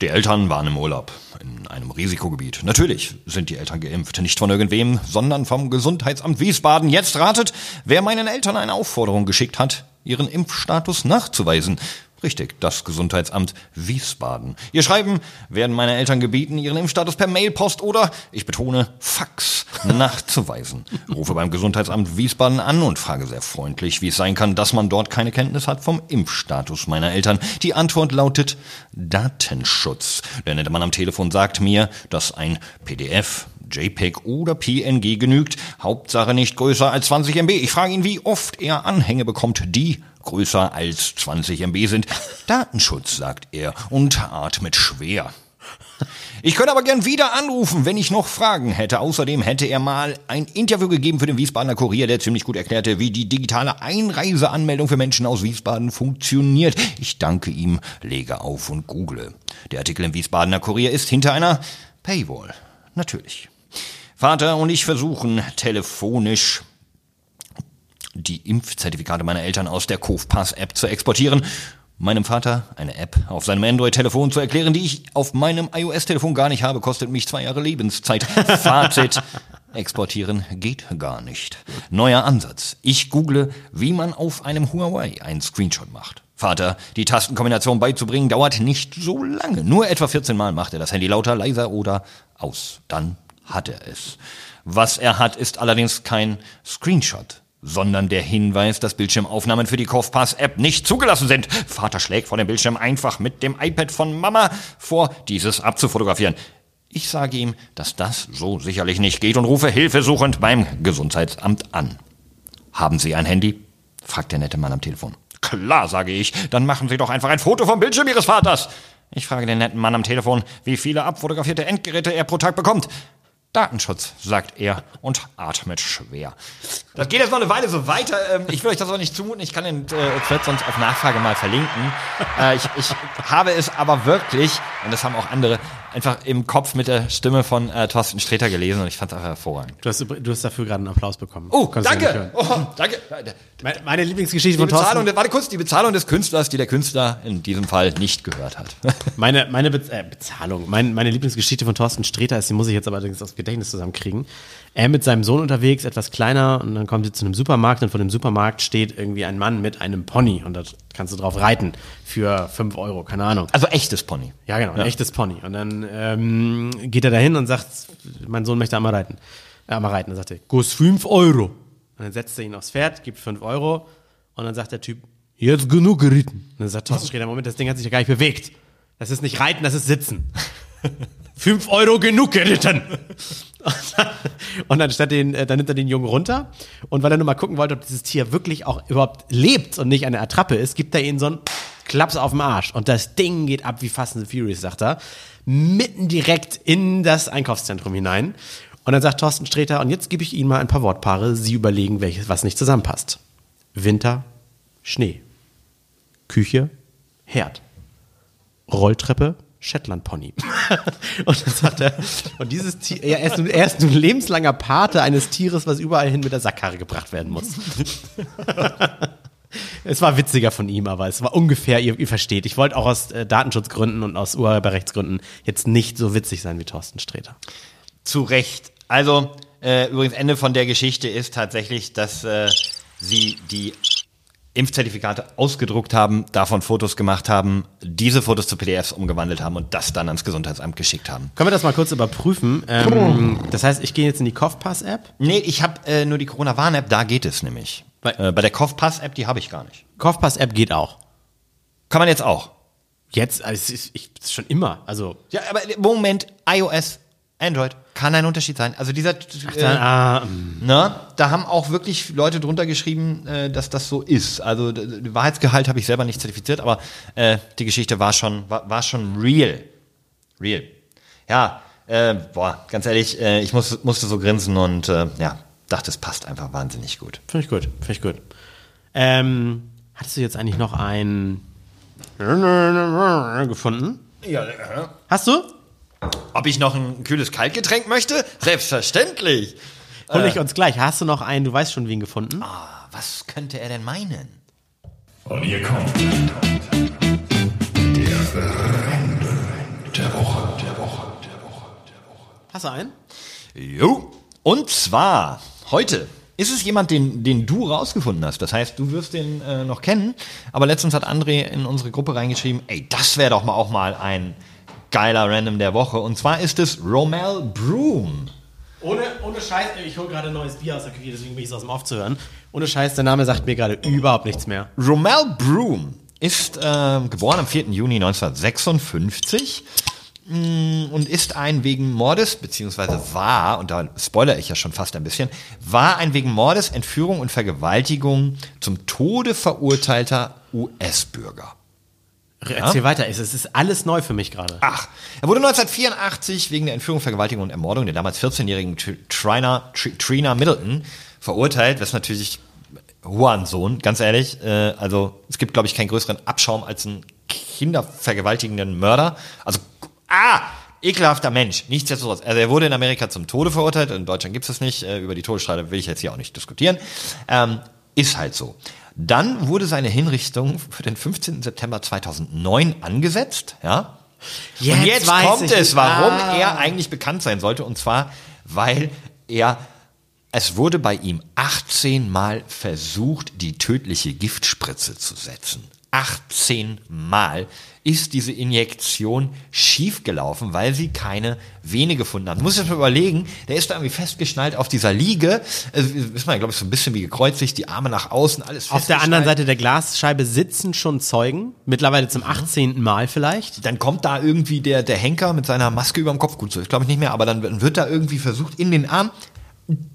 [SPEAKER 2] Die Eltern waren im Urlaub in einem Risikogebiet. Natürlich sind die Eltern geimpft, nicht von irgendwem, sondern vom Gesundheitsamt Wiesbaden. Jetzt ratet, wer meinen Eltern eine Aufforderung geschickt hat, ihren Impfstatus nachzuweisen. Richtig, das Gesundheitsamt Wiesbaden. Ihr Schreiben werden meine Eltern gebeten, ihren Impfstatus per Mailpost oder, ich betone, Fax nachzuweisen. Rufe beim Gesundheitsamt Wiesbaden an und frage sehr freundlich, wie es sein kann, dass man dort keine Kenntnis hat vom Impfstatus meiner Eltern. Die Antwort lautet Datenschutz. Der nette Mann am Telefon sagt mir, dass ein PDF, JPEG oder PNG genügt. Hauptsache nicht größer als 20 MB. Ich frage ihn, wie oft er Anhänge bekommt, die größer als 20 MB sind. Datenschutz, sagt er und atmet schwer. Ich könnte aber gern wieder anrufen, wenn ich noch Fragen hätte. Außerdem hätte er mal ein Interview gegeben für den Wiesbadener Kurier, der ziemlich gut erklärte, wie die digitale Einreiseanmeldung für Menschen aus Wiesbaden funktioniert. Ich danke ihm, lege auf und google. Der Artikel im Wiesbadener Kurier ist hinter einer Paywall. Natürlich. Vater und ich versuchen telefonisch die Impfzertifikate meiner Eltern aus der Kofpass-App zu exportieren, meinem Vater eine App auf seinem Android-Telefon zu erklären, die ich auf meinem iOS-Telefon gar nicht habe, kostet mich zwei Jahre Lebenszeit. Fazit. Exportieren geht gar nicht. Neuer Ansatz. Ich google, wie man auf einem Huawei einen Screenshot macht. Vater, die Tastenkombination beizubringen, dauert nicht so lange. Nur etwa 14 Mal macht er das Handy lauter, leiser oder aus. Dann hat er es. Was er hat, ist allerdings kein Screenshot, sondern der Hinweis, dass Bildschirmaufnahmen für die Kaufpass-App nicht zugelassen sind. Vater schlägt vor dem Bildschirm einfach mit dem iPad von Mama vor, dieses abzufotografieren. Ich sage ihm, dass das so sicherlich nicht geht und rufe hilfesuchend beim Gesundheitsamt an. Haben Sie ein Handy? fragt der nette Mann am Telefon. Klar, sage ich, dann machen Sie doch einfach ein Foto vom Bildschirm Ihres Vaters. Ich frage den netten Mann am Telefon, wie viele abfotografierte Endgeräte er pro Tag bekommt. Datenschutz, sagt er und atmet schwer. Das geht jetzt noch eine Weile so weiter. Ähm, Ich will euch das auch nicht zumuten. Ich kann den äh, Thread sonst auf Nachfrage mal verlinken. Äh, Ich, ich habe es aber wirklich, und das haben auch andere, einfach im Kopf mit der Stimme von äh, Thorsten Sträter gelesen und ich fand es einfach hervorragend.
[SPEAKER 1] Du hast, du hast dafür gerade einen Applaus bekommen.
[SPEAKER 2] Oh,
[SPEAKER 1] nicht
[SPEAKER 2] danke! Oh, danke!
[SPEAKER 1] Meine, meine Lieblingsgeschichte
[SPEAKER 2] Die
[SPEAKER 1] von
[SPEAKER 2] Bezahlung,
[SPEAKER 1] Thorsten.
[SPEAKER 2] der- warte kurz, die Bezahlung des Künstlers, die der Künstler in diesem Fall nicht gehört hat.
[SPEAKER 1] Meine, meine Bez äh, Bezahlung, mein, meine Lieblingsgeschichte von Thorsten Sträter ist, die muss ich jetzt aber allerdings aus Gedächtnis zusammenkriegen. Er mit seinem Sohn unterwegs, etwas kleiner, und dann kommt sie zu einem Supermarkt und vor dem Supermarkt steht irgendwie ein Mann mit einem Pony und da kannst du drauf reiten für 5 Euro, keine Ahnung.
[SPEAKER 2] Also echtes Pony.
[SPEAKER 1] Ja, genau, ein echtes Pony. Und dann ähm, geht er dahin und sagt, mein Sohn möchte einmal reiten. Äh, einmal reiten. Dann sagt er, Guss 5 Euro. Und dann setzt er ihn aufs Pferd, gibt 5 Euro und dann sagt der Typ, jetzt genug geritten. Und dann sagt Thorsten Sträter, Moment, das Ding hat sich ja gar nicht bewegt. Das ist nicht reiten, das ist sitzen. 5 Euro genug geritten. Und dann, statt den, äh, dann nimmt er den Jungen runter. Und weil er nur mal gucken wollte, ob dieses Tier wirklich auch überhaupt lebt und nicht eine Attrappe ist, gibt er ihnen so einen Klaps auf den Arsch. Und das Ding geht ab wie Fast and Furious, sagt er. Mitten direkt in das Einkaufszentrum hinein. Und dann sagt Thorsten Sträter, und jetzt gebe ich Ihnen mal ein paar Wortpaare. Sie überlegen, welches, was nicht zusammenpasst. Winter, Schnee. Küche, Herd. Rolltreppe, Shetland-Pony. und dann sagt er, und dieses Tier, er ist, er ist nun lebenslanger Pate eines Tieres, was überall hin mit der Sackkarre gebracht werden muss. es war witziger von ihm, aber es war ungefähr, ihr, ihr versteht. Ich wollte auch aus äh, Datenschutzgründen und aus Urheberrechtsgründen jetzt nicht so witzig sein wie Thorsten Sträter.
[SPEAKER 2] Zu Recht. Also, äh, übrigens, Ende von der Geschichte ist tatsächlich, dass äh, sie die Impfzertifikate ausgedruckt haben, davon Fotos gemacht haben, diese Fotos zu PDFs umgewandelt haben und das dann ans Gesundheitsamt geschickt haben.
[SPEAKER 1] Können wir das mal kurz überprüfen? Ähm, das heißt, ich gehe jetzt in die Kopfpass-App.
[SPEAKER 2] Nee, ich habe äh, nur die Corona-Warn-App, da geht es nämlich.
[SPEAKER 1] Bei-
[SPEAKER 2] äh, bei der Kopfpass-App, die habe ich gar nicht.
[SPEAKER 1] Kopfpass-App geht auch.
[SPEAKER 2] Kann man jetzt auch.
[SPEAKER 1] Jetzt, also ich, ist schon immer. Also,
[SPEAKER 2] Ja, aber Moment, iOS, Android, kann ein Unterschied sein. Also dieser,
[SPEAKER 1] dann,
[SPEAKER 2] äh,
[SPEAKER 1] ah, mm.
[SPEAKER 2] ne, da haben auch wirklich Leute drunter geschrieben, äh, dass das so ist. Also Wahrheitsgehalt habe ich selber nicht zertifiziert, aber äh, die Geschichte war schon, war, war schon real. Real. Ja, äh, boah, ganz ehrlich, äh, ich muss, musste so grinsen und äh, ja, dachte, es passt einfach wahnsinnig gut.
[SPEAKER 1] Finde ich gut, finde ich gut. Ähm, hattest du jetzt eigentlich noch ein gefunden?
[SPEAKER 2] Ja,
[SPEAKER 1] Hast du?
[SPEAKER 2] Ob ich noch ein kühles Kaltgetränk möchte? Selbstverständlich.
[SPEAKER 1] Hol ich uns gleich. Hast du noch einen, du weißt schon wen gefunden?
[SPEAKER 2] was könnte er denn meinen?
[SPEAKER 4] Und hier kommt der Random der Woche, der Woche, der Woche.
[SPEAKER 1] Hast du einen?
[SPEAKER 2] Jo. Und zwar heute ist es jemand, den, den du rausgefunden hast. Das heißt, du wirst den äh, noch kennen. Aber letztens hat André in unsere Gruppe reingeschrieben, ey, das wäre doch mal auch mal ein geiler Random der Woche. Und zwar ist es Romel Broom.
[SPEAKER 1] Ohne, ohne Scheiß, ich hole gerade ein neues Bier aus der Küche, deswegen bin ich es aus dem Off zu hören. Ohne Scheiß, der Name sagt mir gerade überhaupt nichts mehr.
[SPEAKER 2] Romel Broom ist äh, geboren am 4. Juni 1956 mh, und ist ein wegen Mordes, beziehungsweise war, und da spoilere ich ja schon fast ein bisschen, war ein wegen Mordes, Entführung und Vergewaltigung zum Tode verurteilter US-Bürger.
[SPEAKER 1] Erzähl weiter, es ist alles neu für mich gerade.
[SPEAKER 2] Ach, er wurde 1984 wegen der Entführung, Vergewaltigung und Ermordung der damals 14-jährigen Tr- Trina, Tr- Trina Middleton verurteilt, was natürlich Hurensohn, ganz ehrlich. Äh, also es gibt, glaube ich, keinen größeren Abschaum als einen kindervergewaltigenden Mörder. Also, ah, ekelhafter Mensch. Nichtsdestotrotz. Also er wurde in Amerika zum Tode verurteilt, in Deutschland gibt es das nicht. Äh, über die Todesstrafe will ich jetzt hier auch nicht diskutieren. Ähm, ist halt so. Dann wurde seine Hinrichtung für den 15. September 2009 angesetzt, ja. und jetzt kommt
[SPEAKER 1] ich.
[SPEAKER 2] es, warum
[SPEAKER 1] Ah.
[SPEAKER 2] er eigentlich bekannt sein sollte. Und zwar, weil er, es wurde bei ihm 18 Mal versucht, die tödliche Giftspritze zu setzen. 18 Mal ist diese Injektion schiefgelaufen, weil sie keine Vene gefunden haben. Du musst dir mal überlegen, der ist da irgendwie festgeschnallt auf dieser Liege. Also, ist man, glaube ich, so ein bisschen wie gekreuzigt, die Arme nach außen, alles
[SPEAKER 1] Auf der anderen. Seite der Glasscheibe sitzen schon Zeugen, mittlerweile zum 18. Mal vielleicht.
[SPEAKER 2] dann kommt da irgendwie der, der Henker mit seiner Maske über dem Kopf. Gut, so ist glaube ich nicht mehr, aber dann wird da irgendwie versucht in den Arm.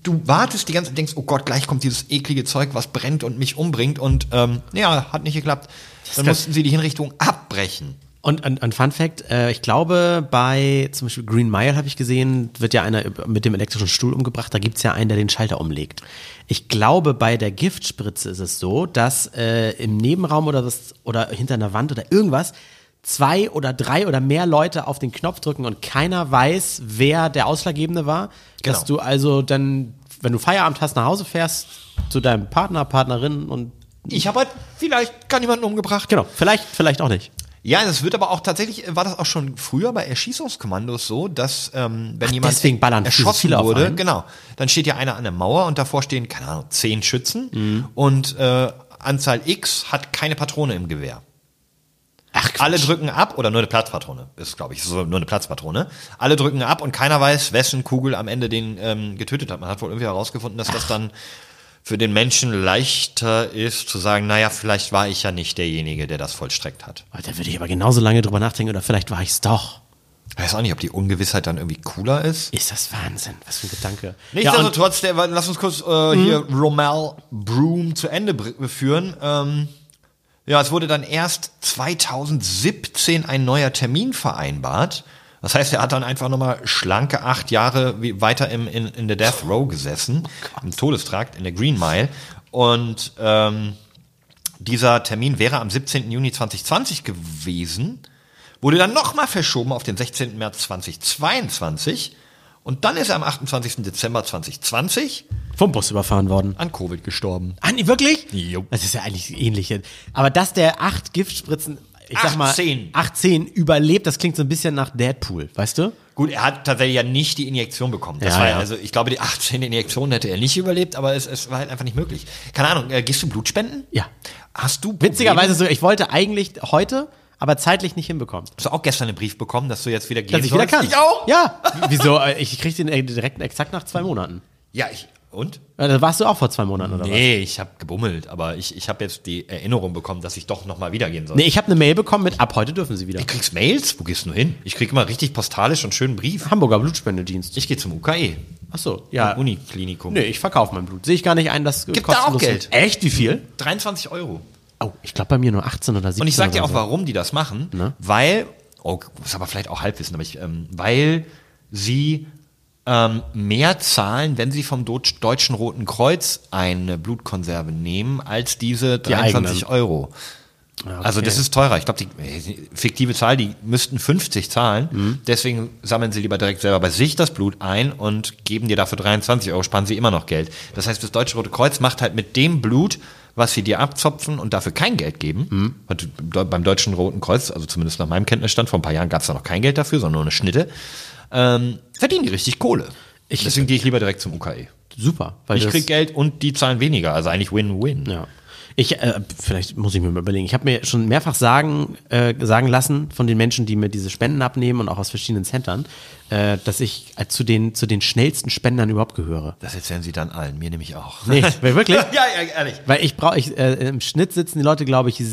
[SPEAKER 2] Du wartest die ganze Zeit, denkst, oh Gott, gleich kommt dieses eklige Zeug, was brennt und mich umbringt. Und ähm, ja, hat nicht geklappt. Dann mussten sie die Hinrichtung abbrechen.
[SPEAKER 1] Und ein, ein Fun Fact, äh, ich glaube, bei zum Beispiel Green Mile habe ich gesehen, wird ja einer mit dem elektrischen Stuhl umgebracht, da gibt's ja einen, der den Schalter umlegt. Ich glaube, bei der Giftspritze ist es so, dass äh, im Nebenraum oder, das, oder hinter einer Wand oder irgendwas zwei oder drei oder mehr Leute auf den Knopf drücken und keiner weiß, wer der Ausschlaggebende war. Dass
[SPEAKER 2] Genau.
[SPEAKER 1] du also dann, wenn du Feierabend hast, nach Hause fährst zu deinem Partner, Partnerin und
[SPEAKER 2] Ich habe halt vielleicht gar niemanden umgebracht.
[SPEAKER 1] genau, vielleicht, vielleicht auch nicht.
[SPEAKER 2] Ja, das wird aber auch tatsächlich, war das auch schon früher bei Erschießungskommandos so, dass ähm, wenn jemand
[SPEAKER 1] deswegen ballern
[SPEAKER 2] erschossen wurde, genau, dann steht ja einer an der Mauer und davor stehen, keine Ahnung, zehn Schützen
[SPEAKER 1] Mhm.
[SPEAKER 2] und äh, Anzahl X hat keine Patrone im Gewehr.
[SPEAKER 1] Ach,
[SPEAKER 2] Alle drücken ab, oder nur eine Platzpatrone, ist glaube ich so nur eine Platzpatrone. Alle drücken ab und keiner weiß, wessen Kugel am Ende den ähm, getötet hat. Man hat wohl irgendwie herausgefunden, dass das dann für den Menschen leichter ist zu sagen, naja, vielleicht war ich ja nicht derjenige, der das vollstreckt hat.
[SPEAKER 1] Da würde ich aber genauso lange drüber nachdenken, oder vielleicht war ich es doch.
[SPEAKER 2] Ich weiß auch nicht, ob die Ungewissheit dann irgendwie cooler ist.
[SPEAKER 1] Ist das Wahnsinn? Was für ein Gedanke. ja, Mhm.
[SPEAKER 2] Nichtsdestotrotz, der, lass uns kurz äh, hier Romel Broom zu Ende führen. Ähm, ja, es wurde dann erst 2017 ein neuer Termin vereinbart. Das heißt, er hat dann einfach nochmal schlanke acht Jahre weiter im, in, in der Death Row gesessen, im Todestrakt, in der Green Mile. Und ähm, dieser Termin wäre am 17. Juni 2020 gewesen, wurde dann nochmal verschoben auf den 16. März 2022 und dann ist er am 28. Dezember 2020
[SPEAKER 1] vom Bus überfahren worden.
[SPEAKER 2] an Covid gestorben.
[SPEAKER 1] Ah, nee, wirklich?
[SPEAKER 2] Jo.
[SPEAKER 1] Das ist ja eigentlich ähnlich. Aber dass der acht Giftspritzen, ich sag mal,
[SPEAKER 2] 18.
[SPEAKER 1] 18 überlebt, das klingt so ein bisschen nach Deadpool, weißt du?
[SPEAKER 2] Gut, er hat tatsächlich ja nicht die Injektion bekommen. Das
[SPEAKER 1] Ja,
[SPEAKER 2] war
[SPEAKER 1] ja.
[SPEAKER 2] also, ich glaube, die 18 Injektionen hätte er nicht überlebt, aber es, es war halt einfach nicht möglich. Keine Ahnung, äh, gehst du Blutspenden?
[SPEAKER 1] Ja.
[SPEAKER 2] Hast du Probleme?
[SPEAKER 1] Witzigerweise so, ich wollte eigentlich heute, aber zeitlich nicht hinbekommen.
[SPEAKER 2] Hast du auch gestern einen Brief bekommen, dass du jetzt wieder gehen
[SPEAKER 1] Dass ich wieder
[SPEAKER 2] sollst?
[SPEAKER 1] kann.
[SPEAKER 2] Ich auch.
[SPEAKER 1] Ja. Wieso? Ich krieg den äh, direkt exakt nach zwei Monaten.
[SPEAKER 2] Ja, ich. Und?
[SPEAKER 1] Ja, Da warst du auch vor zwei Monaten, oder was?
[SPEAKER 2] Nee, ich habe gebummelt, aber ich, ich habe jetzt die Erinnerung bekommen, dass ich doch nochmal wieder gehen soll.
[SPEAKER 1] Nee, ich habe eine Mail bekommen mit, ab heute dürfen sie wieder.
[SPEAKER 2] Du kriegst Mails? Wo gehst du hin? Ich krieg immer richtig postalisch und schönen Brief.
[SPEAKER 1] Hamburger Blutspendedienst.
[SPEAKER 2] Ich gehe zum UKE,
[SPEAKER 1] Ach so, ja.
[SPEAKER 2] Uniklinikum.
[SPEAKER 1] Nee, ich verkaufe mein Blut. Sehe ich gar nicht ein, dass
[SPEAKER 2] Gibt da auch Geld?
[SPEAKER 1] Echt? Wie viel?
[SPEAKER 2] 23 Euro.
[SPEAKER 1] Oh, ich glaube bei mir nur 18 oder 17.
[SPEAKER 2] Und ich sag dir auch,
[SPEAKER 1] so.
[SPEAKER 2] warum die das machen.
[SPEAKER 1] Ne?
[SPEAKER 2] Weil, oh, das ist aber vielleicht auch Halbwissen, aber ich, ähm, weil sie ähm, mehr zahlen, wenn sie vom Deutsch, Deutschen Roten Kreuz eine Blutkonserve nehmen, als diese 23
[SPEAKER 1] eigenen.
[SPEAKER 2] Euro. Also das ist teurer. Ich glaube, die die fiktive Zahl, die müssten 50 zahlen. Deswegen sammeln sie lieber direkt selber bei sich das Blut ein und geben dir dafür 23 Euro, sparen sie immer noch Geld. Das heißt, das Deutsche Rote Kreuz macht halt mit dem Blut, was sie dir abzopfen und dafür kein Geld geben. Und beim Deutschen Roten Kreuz, also zumindest nach meinem Kenntnisstand, vor ein paar Jahren gab es da noch kein Geld dafür, sondern nur eine Schnitte. Ähm, verdienen die richtig Kohle. Deswegen gehe ich lieber direkt zum UKE.
[SPEAKER 1] Super. Weil
[SPEAKER 2] Ich
[SPEAKER 1] das-
[SPEAKER 2] krieg Geld und die zahlen weniger, also eigentlich Win-Win.
[SPEAKER 1] Ja. Ich, äh, vielleicht muss ich mir mal überlegen. Ich habe mir schon mehrfach sagen, äh, sagen lassen von den Menschen, die mir diese Spenden abnehmen und auch aus verschiedenen Centern, äh, dass ich äh, zu den, zu den schnellsten Spendern überhaupt gehöre.
[SPEAKER 2] Das erzählen sie dann allen, mir nämlich auch.
[SPEAKER 1] Nee, wirklich?
[SPEAKER 2] ja, ja, ehrlich.
[SPEAKER 1] Weil ich brauche, ich, äh, im Schnitt sitzen die Leute, glaube ich,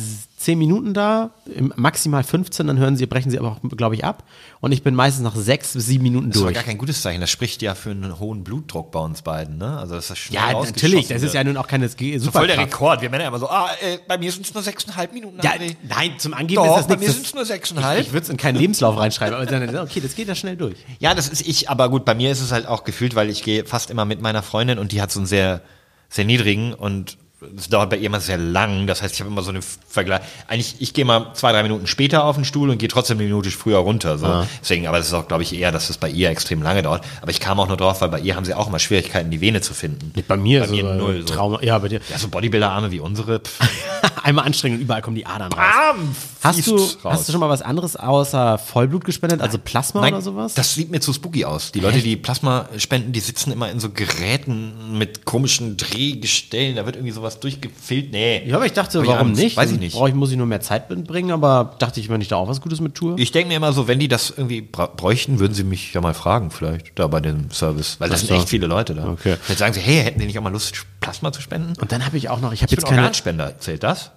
[SPEAKER 1] 10 Minuten da, im, maximal 15, dann hören sie, brechen sie aber auch, glaube ich, ab. Und ich bin meistens nach sechs bis sieben Minuten
[SPEAKER 2] Das
[SPEAKER 1] durch.
[SPEAKER 2] gar kein gutes Zeichen. Das spricht ja für einen hohen Blutdruck bei uns beiden, ne? Also, das schnell
[SPEAKER 1] Ja, natürlich, das ist ja nun auch keine G-
[SPEAKER 2] so voll der. Rekord. Wir Männer immer so, ah, äh, bei mir sind es nur sechseinhalb Minuten.
[SPEAKER 1] Ja, nein, zum Angeben
[SPEAKER 2] Doch,
[SPEAKER 1] ist das
[SPEAKER 2] bei
[SPEAKER 1] nichts.
[SPEAKER 2] mir
[SPEAKER 1] das-
[SPEAKER 2] sind's nur sechseinhalb.
[SPEAKER 1] Ich, ich würde es in keinen Lebenslauf reinschreiben, aber dann, okay, das geht ja schnell durch.
[SPEAKER 2] Ja, das ist ich, aber gut, bei mir ist es halt auch gefühlt, weil ich gehe fast immer mit meiner Freundin und die hat so einen sehr, sehr niedrigen und es dauert bei ihr immer sehr lang. Das heißt, ich habe immer so eine Vergleich. Eigentlich, ich gehe mal zwei, drei Minuten später auf den Stuhl und gehe trotzdem eine Minute früher runter. So. Deswegen, aber das ist auch, glaube ich, eher, dass es bei ihr extrem lange dauert. Aber ich kam auch nur drauf, weil bei ihr haben sie auch immer Schwierigkeiten, die Vene zu finden.
[SPEAKER 1] Bei mir
[SPEAKER 2] Bei
[SPEAKER 1] ist
[SPEAKER 2] mir
[SPEAKER 1] es
[SPEAKER 2] null, so.
[SPEAKER 1] Trauma. Ja, bei dir.
[SPEAKER 2] Ja, so Bodybuilder-Arme wie unsere.
[SPEAKER 1] Einmal anstrengen und überall kommen die Adern raus.
[SPEAKER 2] Arm
[SPEAKER 1] Hast du,
[SPEAKER 2] raus.
[SPEAKER 1] hast du schon mal was anderes außer Vollblut gespendet, also Plasma
[SPEAKER 2] Nein,
[SPEAKER 1] oder sowas?
[SPEAKER 2] das sieht mir zu spooky aus. Die Leute, die Plasma spenden, die sitzen immer in so Geräten mit komischen Drehgestellen. Da wird irgendwie sowas durchgefilmt. Nee.
[SPEAKER 1] ja, aber ich dachte, warum
[SPEAKER 2] Angst.
[SPEAKER 1] nicht?
[SPEAKER 2] Weiß ich nicht.
[SPEAKER 1] Brauch ich, muss ich nur mehr Zeit mitbringen, aber dachte ich, wenn ich da auch was Gutes mit tue.
[SPEAKER 2] Ich denke mir immer so, wenn die das irgendwie bräuchten, würden sie mich ja mal fragen, vielleicht, da bei dem Service. Weil das
[SPEAKER 1] Ach
[SPEAKER 2] sind
[SPEAKER 1] so.
[SPEAKER 2] echt viele Leute da.
[SPEAKER 1] Okay.
[SPEAKER 2] Vielleicht sagen sie, hey, hätten die nicht auch mal Lust, Plasma zu spenden?
[SPEAKER 1] und dann habe ich auch noch, ich habe
[SPEAKER 2] Ich bin
[SPEAKER 1] jetzt keine.
[SPEAKER 2] Organspender. Zählt das?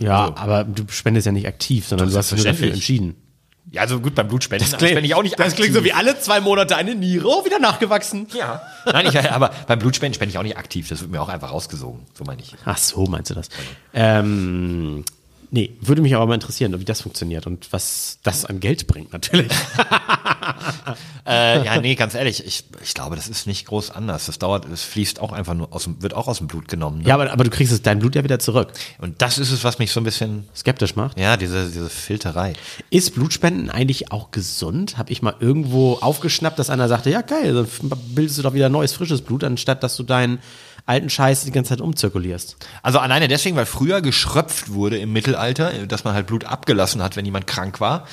[SPEAKER 1] Ja, aber du spendest ja nicht aktiv, sondern du hast dich nur dafür entschieden.
[SPEAKER 2] Ja, also gut, beim Blutspenden spende ich auch nicht aktiv.
[SPEAKER 1] alle zwei Monate eine Niere, oh, wieder nachgewachsen.
[SPEAKER 2] Ja. Nein, ich, aber beim Blutspenden spende ich auch nicht aktiv. Das wird mir auch einfach rausgesogen. So meine ich.
[SPEAKER 1] Ach so, meinst du das? Ähm, nee, würde mich aber mal interessieren, wie das funktioniert und was das an Geld bringt, natürlich.
[SPEAKER 2] Äh, ja, nee, ganz ehrlich, ich, ich glaube, das ist nicht groß anders. Das dauert, es fließt auch einfach nur aus dem, wird auch aus dem Blut genommen. Ne?
[SPEAKER 1] ja, aber, aber du kriegst es, dein Blut ja wieder zurück.
[SPEAKER 2] Und das ist es, was mich so ein bisschen,
[SPEAKER 1] Skeptisch macht.
[SPEAKER 2] ja, diese, diese Filterei.
[SPEAKER 1] Ist Blutspenden eigentlich auch gesund? Habe ich mal irgendwo aufgeschnappt, dass einer sagte, ja geil, dann bildest du doch wieder neues, frisches Blut, anstatt dass du deinen alten Scheiß die ganze Zeit umzirkulierst.
[SPEAKER 2] Also alleine deswegen, weil früher geschröpft wurde im Mittelalter, dass man halt Blut abgelassen hat, wenn jemand krank war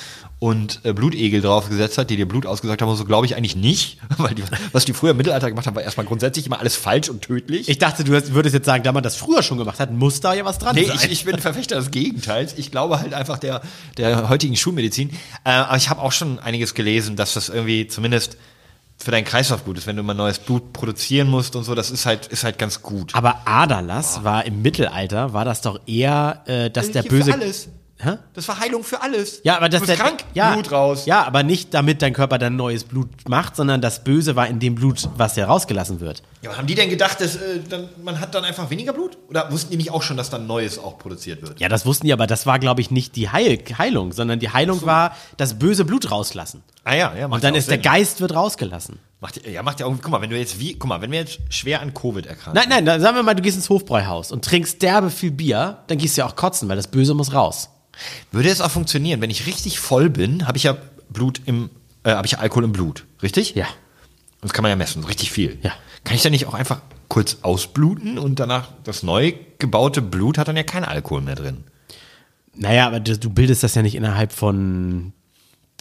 [SPEAKER 2] und äh, Blutegel draufgesetzt hat, die dir Blut ausgesagt haben, so glaube ich eigentlich nicht, weil die, was die früher im Mittelalter gemacht haben, war erstmal grundsätzlich immer alles falsch und tödlich.
[SPEAKER 1] Ich dachte, du hast- würdest jetzt sagen, da man das früher schon gemacht hat, muss da ja was dran
[SPEAKER 2] Nee,
[SPEAKER 1] sein.
[SPEAKER 2] ich, ich bin Verfechter des Gegenteils. Ich glaube halt einfach der, der heutigen Schulmedizin. Äh, aber ich habe auch schon einiges gelesen, dass das irgendwie zumindest für deinen Kreislauf gut ist, wenn du mal neues Blut produzieren musst und so. Das ist halt, ist halt ganz gut.
[SPEAKER 1] Aber Aderlass war im Mittelalter, war das doch eher, äh, dass der böse.
[SPEAKER 2] alles.
[SPEAKER 1] Hä?
[SPEAKER 2] Das war Heilung für alles.
[SPEAKER 1] Ja, aber das
[SPEAKER 2] du bist
[SPEAKER 1] der,
[SPEAKER 2] krank,
[SPEAKER 1] ja,
[SPEAKER 2] Blut raus.
[SPEAKER 1] Ja, aber nicht damit dein Körper dann neues Blut macht, sondern das Böse war in dem Blut, was ja rausgelassen wird.
[SPEAKER 2] Ja, aber haben die denn gedacht, dass äh, dann, man hat dann einfach weniger Blut? Oder wussten die nicht auch schon, dass dann Neues auch produziert wird?
[SPEAKER 1] Ja, das wussten die, aber das war, glaube ich, nicht die Heil Heilung, sondern die Heilung war das böse Blut rauslassen.
[SPEAKER 2] Ah ja, ja.
[SPEAKER 1] Und dann
[SPEAKER 2] ja
[SPEAKER 1] ist der
[SPEAKER 2] Sinn.
[SPEAKER 1] Geist wird rausgelassen.
[SPEAKER 2] Macht, ja, macht ja auch. Guck mal, wenn du jetzt wie, guck mal, wenn wir jetzt schwer an Covid erkranken.
[SPEAKER 1] Nein, nein, dann sagen wir mal, du gehst ins Hofbräuhaus und trinkst derbe viel Bier, dann gehst du ja auch kotzen, weil das Böse muss raus.
[SPEAKER 2] Würde es auch funktionieren, wenn ich richtig voll bin, habe ich ja Blut im, äh, habe ich ja Alkohol im Blut, richtig?
[SPEAKER 1] Ja.
[SPEAKER 2] Das kann man ja messen, so richtig viel.
[SPEAKER 1] Ja.
[SPEAKER 2] Kann ich dann nicht auch einfach kurz ausbluten und danach das neu gebaute Blut hat dann ja kein Alkohol mehr drin?
[SPEAKER 1] Naja, aber du bildest das ja nicht innerhalb von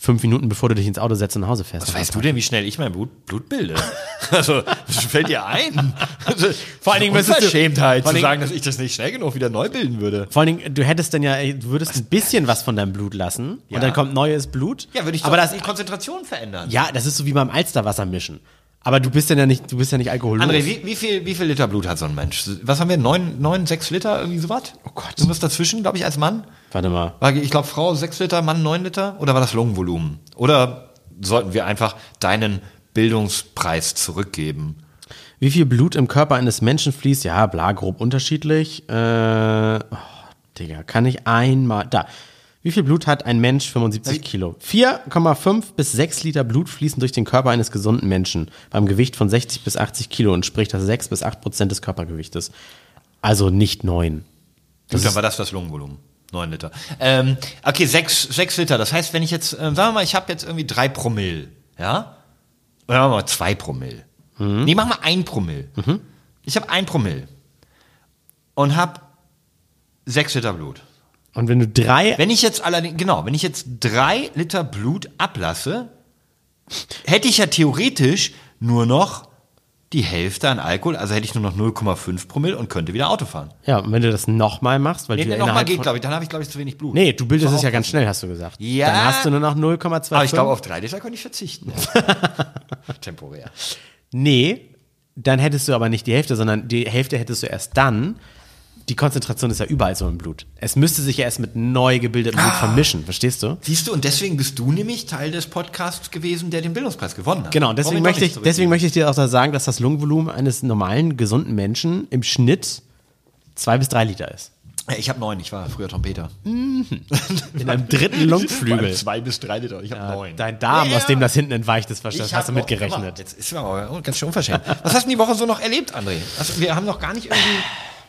[SPEAKER 1] fünf Minuten, bevor du dich ins Auto setzt und nach Hause fährst.
[SPEAKER 2] Was weißt du denn, wie schnell ich mein Blut, Blut bilde? also, was fällt dir ein? Also,
[SPEAKER 1] Vor allen Dingen
[SPEAKER 2] Unverschämtheit zu sagen, dass ich das nicht schnell genug wieder neu bilden würde.
[SPEAKER 1] Vor allen Dingen, du hättest dann ja, du würdest ein bisschen was von deinem Blut lassen
[SPEAKER 2] Ja.
[SPEAKER 1] und dann kommt neues Blut.
[SPEAKER 2] Ja, würde ich
[SPEAKER 1] aber das,
[SPEAKER 2] die Konzentration verändern.
[SPEAKER 1] ja, das ist so wie beim Alsterwasser mischen. Aber du bist dann ja nicht, du bist ja nicht alkohollos.
[SPEAKER 2] André, wie, wie, viel, wie viel Liter Blut hat so ein Mensch? Was haben wir? Neun, neun sechs Liter, irgendwie sowas? Oh
[SPEAKER 1] Gott.
[SPEAKER 2] Irgendwas dazwischen, glaube ich, als Mann?
[SPEAKER 1] Warte mal.
[SPEAKER 2] War, ich glaube, Frau sechs Liter, Mann neun Liter? Oder war das Lungenvolumen? Oder sollten wir einfach deinen Bildungspreis zurückgeben?
[SPEAKER 1] Wie viel Blut im Körper eines Menschen fließt? Ja, bla, grob unterschiedlich. Äh, oh, Digga, kann ich einmal, da. Wie viel Blut hat ein Mensch? 75 Kilo. 4,5 bis 6 Liter Blut fließen durch den Körper eines gesunden Menschen. Beim Gewicht von 60 bis 80 Kilo entspricht das 6 bis 8 Prozent des Körpergewichtes. Also nicht 9.
[SPEAKER 2] Gut, dann war das das Lungenvolumen. 9 Liter. Ähm, okay, 6, sechs Liter. Das heißt, wenn ich jetzt, äh, sagen wir mal, ich habe jetzt irgendwie 3 Promille, ja? Oder machen wir mal 2 Promille. Nee, mach mal 1 Promille. Ich habe 1 Promille. Und habe 6 Liter Blut.
[SPEAKER 1] Und wenn du drei,
[SPEAKER 2] Wenn ich jetzt allerdings, genau, wenn ich jetzt 3 Liter Blut ablasse, hätte ich ja theoretisch nur noch die Hälfte an Alkohol, also hätte ich nur noch 0,5 Promille und könnte wieder Auto fahren.
[SPEAKER 1] ja, und wenn du das nochmal machst, weil
[SPEAKER 2] Nee,
[SPEAKER 1] du ja
[SPEAKER 2] nochmal geht, glaube ich, dann habe ich, glaube ich, zu wenig Blut.
[SPEAKER 1] Nee, du bildest es ja ganz schnell, hast du gesagt.
[SPEAKER 2] Ja.
[SPEAKER 1] Dann hast du nur noch 0,2.
[SPEAKER 2] Aber ich glaube, auf 3 Liter könnte ich verzichten. Temporär.
[SPEAKER 1] Nee, dann hättest du aber nicht die Hälfte, sondern die Hälfte hättest du erst dann. Die Konzentration ist ja überall so im Blut. Es müsste sich ja erst mit neu gebildetem
[SPEAKER 2] Ah.
[SPEAKER 1] Blut vermischen, verstehst du?
[SPEAKER 2] Siehst du, und deswegen bist du nämlich Teil des Podcasts gewesen, der den Bildungspreis gewonnen hat.
[SPEAKER 1] Genau, und deswegen möchte, ich, deswegen möchte ich dir auch da sagen, dass das Lungenvolumen eines normalen, gesunden Menschen im Schnitt zwei bis drei Liter ist.
[SPEAKER 2] Ja, Ich habe neun, ich war früher Trompeter.
[SPEAKER 1] In einem dritten Lungflügel.
[SPEAKER 2] Zwei bis drei Liter, ich habe neun.
[SPEAKER 1] Dein Darm,
[SPEAKER 2] Ja.
[SPEAKER 1] aus dem das hinten entweicht ist,
[SPEAKER 2] Ich
[SPEAKER 1] hast du mitgerechnet.
[SPEAKER 2] Mal, Jetzt ist aber ganz schön unverschämt. Was hast du die Woche so noch erlebt, André? Also, wir haben noch gar nicht irgendwie,